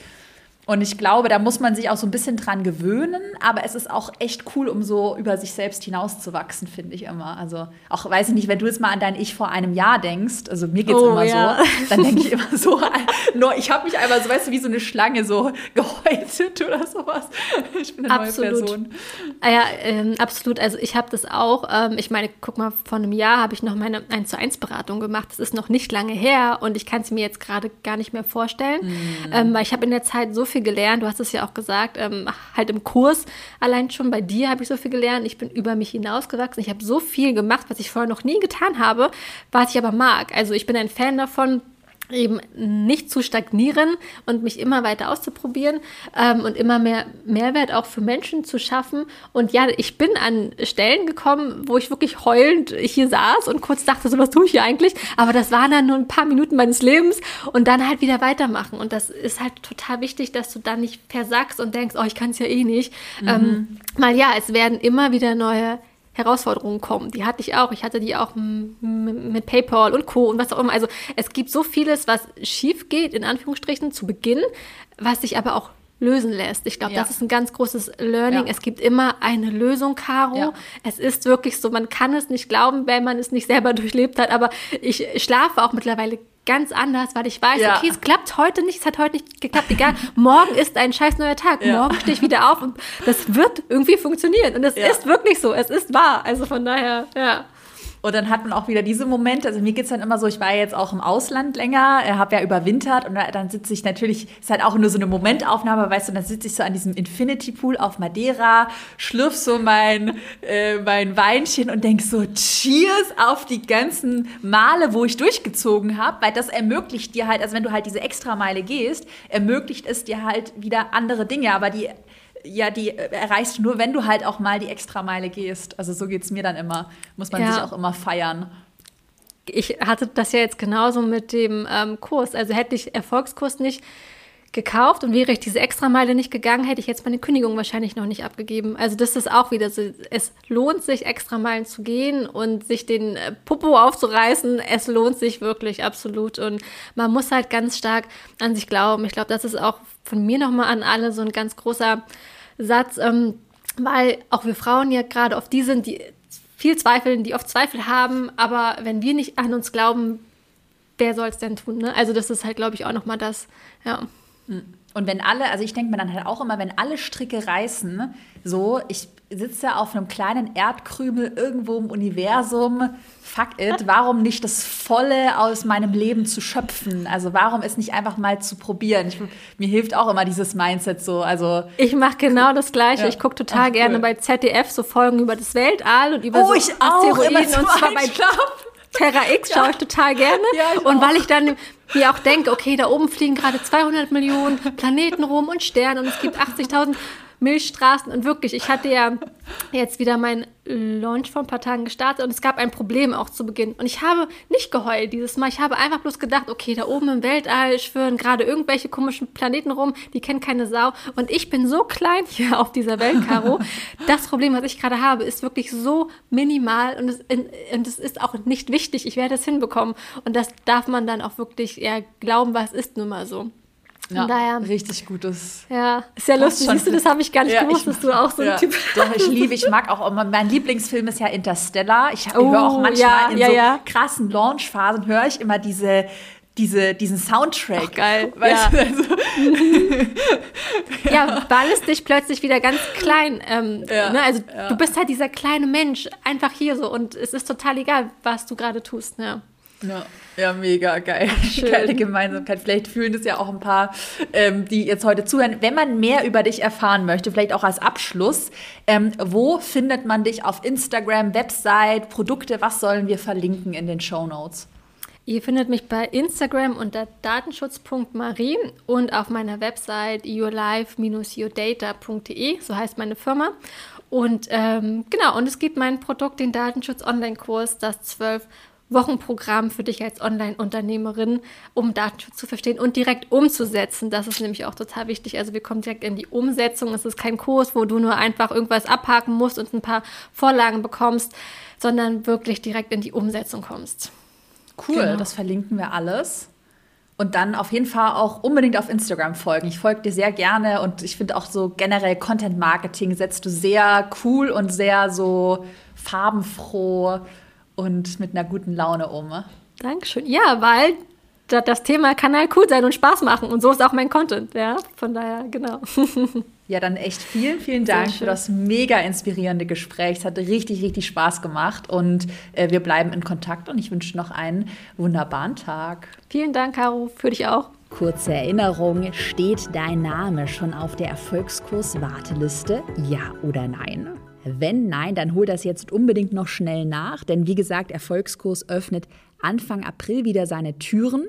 Und ich glaube, da muss man sich auch so ein bisschen dran gewöhnen, aber es ist auch echt cool, um so über sich selbst hinauszuwachsen, finde ich immer. Also auch, weiß ich nicht, wenn du jetzt mal an dein Ich vor einem Jahr denkst, also mir geht es oh, immer ja. so, (laughs) dann denke ich immer so, (laughs) nur ich habe mich einfach so, weißt du, wie so eine Schlange so gehäutet oder sowas. Ich bin eine absolut. neue Person. Ah ja, ähm, absolut. Also ich habe das auch, ähm, ich meine, guck mal, vor einem Jahr habe ich noch meine 1 zu 1 Beratung gemacht. Das ist noch nicht lange her und ich kann es mir jetzt gerade gar nicht mehr vorstellen, mhm. ähm, weil ich habe in der Zeit so viel viel gelernt. Du hast es ja auch gesagt, ähm, halt im Kurs. Allein schon bei dir habe ich so viel gelernt. Ich bin über mich hinausgewachsen. Ich habe so viel gemacht, was ich vorher noch nie getan habe, was ich aber mag. Also ich bin ein Fan davon, eben nicht zu stagnieren und mich immer weiter auszuprobieren ähm, und immer mehr Mehrwert auch für Menschen zu schaffen. Und ja, ich bin an Stellen gekommen, wo ich wirklich heulend hier saß und kurz dachte, so was tue ich hier eigentlich. Aber das waren dann nur ein paar Minuten meines Lebens und dann halt wieder weitermachen. Und das ist halt total wichtig, dass du dann nicht versagst und denkst, oh, ich kann es ja eh nicht. Mhm. Ähm, mal ja, es werden immer wieder neue Herausforderungen kommen. Die hatte ich auch. Ich hatte die auch mit PayPal und Co. und was auch immer. Also es gibt so vieles, was schief geht, in Anführungsstrichen, zu Beginn, was sich aber auch lösen lässt. Ich glaube, ja. das ist ein ganz großes Learning. Ja. Es gibt immer eine Lösung, Caro. Ja. Es ist wirklich so, man kann es nicht glauben, wenn man es nicht selber (laughs) durchlebt hat. Aber ich schlafe auch mittlerweile ganz anders, weil ich weiß, ja. okay, es klappt heute nicht, es hat heute nicht geklappt, egal, morgen ist ein scheiß neuer Tag, ja. morgen stehe ich wieder auf und das wird irgendwie funktionieren und es ja. ist wirklich so, es ist wahr, also von daher, ja. Und dann hat man auch wieder diese Momente. Also mir geht es dann immer so, ich war jetzt auch im Ausland länger, äh, habe ja überwintert und dann sitze ich natürlich, ist halt auch nur so eine Momentaufnahme, weißt du, dann sitze ich so an diesem Infinity Pool auf Madeira, schlürf so mein, (laughs) äh, mein Weinchen und denk so, Cheers auf die ganzen Male, wo ich durchgezogen habe, weil das ermöglicht dir halt, also wenn du halt diese Extrameile gehst, ermöglicht es dir halt wieder andere Dinge, aber die ja, die äh, erreichst du nur, wenn du halt auch mal die Extrameile gehst. Also so geht es mir dann immer. Muss man ja. sich auch immer feiern. Ich hatte das ja jetzt genauso mit dem ähm, Kurs. Also hätte ich Erfolgskurs nicht gekauft und wäre ich diese Extrameile nicht gegangen, hätte ich jetzt meine Kündigung wahrscheinlich noch nicht abgegeben. Also das ist auch wieder so, es lohnt sich, Extrameilen zu gehen und sich den äh, Popo aufzureißen. Es lohnt sich wirklich absolut und man muss halt ganz stark an sich glauben. Ich glaube, das ist auch von mir nochmal an alle so ein ganz großer Satz, ähm, weil auch wir Frauen ja gerade oft die sind, die viel zweifeln, die oft Zweifel haben, aber wenn wir nicht an uns glauben, wer soll es denn tun? Ne? Also das ist halt, glaube ich, auch nochmal das, ja. Und wenn alle, also ich denke mir dann halt auch immer, wenn alle Stricke reißen, so, ich sitze auf einem kleinen Erdkrümel irgendwo im Universum, fuck it, warum nicht das Volle aus meinem Leben zu schöpfen? Also warum es nicht einfach mal zu probieren? Ich, mir hilft auch immer dieses Mindset so. Also ich mache genau das Gleiche. Ja. Ich gucke total Ach, gerne bei ZDF so Folgen über das Weltall und über oh, so Asteroiden und zwar bei Terra X (laughs) schaue ich total gerne. Ja, ich und auch. weil ich dann mir auch denke, okay, da oben fliegen gerade 200 Millionen Planeten rum und Sterne und es gibt 80.000 Milchstraßen. Und wirklich, ich hatte ja jetzt wieder meinen Launch vor ein paar Tagen gestartet und es gab ein Problem auch zu Beginn. Und ich habe nicht geheult dieses Mal. Ich habe einfach bloß gedacht, okay, da oben im Weltall schwören gerade irgendwelche komischen Planeten rum, die kennen keine Sau. Und ich bin so klein hier auf dieser Welt, Caro. (laughs) das Problem, was ich gerade habe, ist wirklich so minimal und es, und es ist auch nicht wichtig. Ich werde es hinbekommen. Und das darf man dann auch wirklich ja, glauben, was ist nun mal so. Ja, daher, richtig gutes. Ja, ist ja lustig. Siehst du, das habe ich gar nicht ja, gewusst, dass du auch so ein ja, Typ bist. (laughs) Doch, ich liebe, ich mag auch, mein Lieblingsfilm ist ja Interstellar. Ich, oh, höre auch manchmal in so krassen Launchphasen, höre ich immer diese diese, diesen Soundtrack. Ach, geil. Weißt ja. Du, also. (laughs) ja, weil es dich plötzlich wieder ganz klein. Ähm, ja, ne? Also ja. du bist halt dieser kleine Mensch, einfach hier so und es ist total egal, was du gerade tust. Ja. Ja, ja, mega geil. Schön. Geile Gemeinsamkeit. Vielleicht fühlen das ja auch ein paar, ähm, die jetzt heute zuhören. Wenn man mehr über dich erfahren möchte, vielleicht auch als Abschluss, ähm, wo findet man dich auf Instagram, Website, Produkte? Was sollen wir verlinken in den Show Notes? Ihr findet mich bei Instagram unter datenschutz.marie und auf meiner Website yourlife-yourdata.de, so heißt meine Firma. Und ähm, genau, und es gibt mein Produkt, den Datenschutz Online-Kurs, das zwölf Wochenprogramm für dich als Online-Unternehmerin, um Datenschutz zu verstehen und direkt umzusetzen. Das ist nämlich auch total wichtig. Also wir kommen direkt in die Umsetzung. Es ist kein Kurs, wo du nur einfach irgendwas abhaken musst und ein paar Vorlagen bekommst, sondern wirklich direkt in die Umsetzung kommst. Cool, genau. das verlinken wir alles. Und dann auf jeden Fall auch unbedingt auf Instagram folgen. Ich folge dir sehr gerne und ich finde auch so generell Content Marketing setzt du sehr cool und sehr so farbenfroh und mit einer guten Laune um. Dankeschön. Ja, weil das Thema kann halt cool sein und Spaß machen und so ist auch mein Content. Ja, von daher, genau. (laughs) Ja, dann echt vielen, vielen Dank für das mega inspirierende Gespräch. Es hat richtig, richtig Spaß gemacht und äh, wir bleiben in Kontakt und ich wünsche noch einen wunderbaren Tag. Vielen Dank, Caro, für dich auch. Kurze Erinnerung, steht dein Name schon auf der Erfolgskurs-Warteliste? Ja oder nein? Wenn nein, dann hol das jetzt unbedingt noch schnell nach, denn wie gesagt, Erfolgskurs öffnet Anfang April wieder seine Türen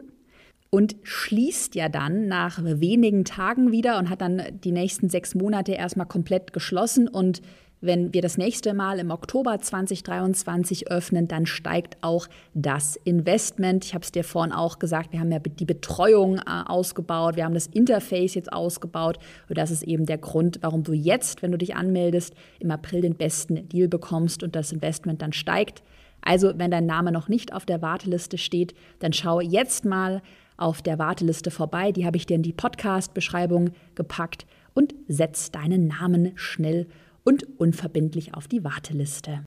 und schließt ja dann nach wenigen Tagen wieder und hat dann die nächsten sechs Monate erstmal komplett geschlossen. Und wenn wir das nächste Mal im Oktober 2023 öffnen, dann steigt auch das Investment. Ich habe es dir vorhin auch gesagt, wir haben ja die Betreuung äh, ausgebaut, wir haben das Interface jetzt ausgebaut. Und das ist eben der Grund, warum du jetzt, wenn du dich anmeldest, im April den besten Deal bekommst und das Investment dann steigt. Also, wenn dein Name noch nicht auf der Warteliste steht, dann schau jetzt mal auf der Warteliste vorbei. Die habe ich dir in die Podcast-Beschreibung gepackt und setz deinen Namen schnell und unverbindlich auf die Warteliste.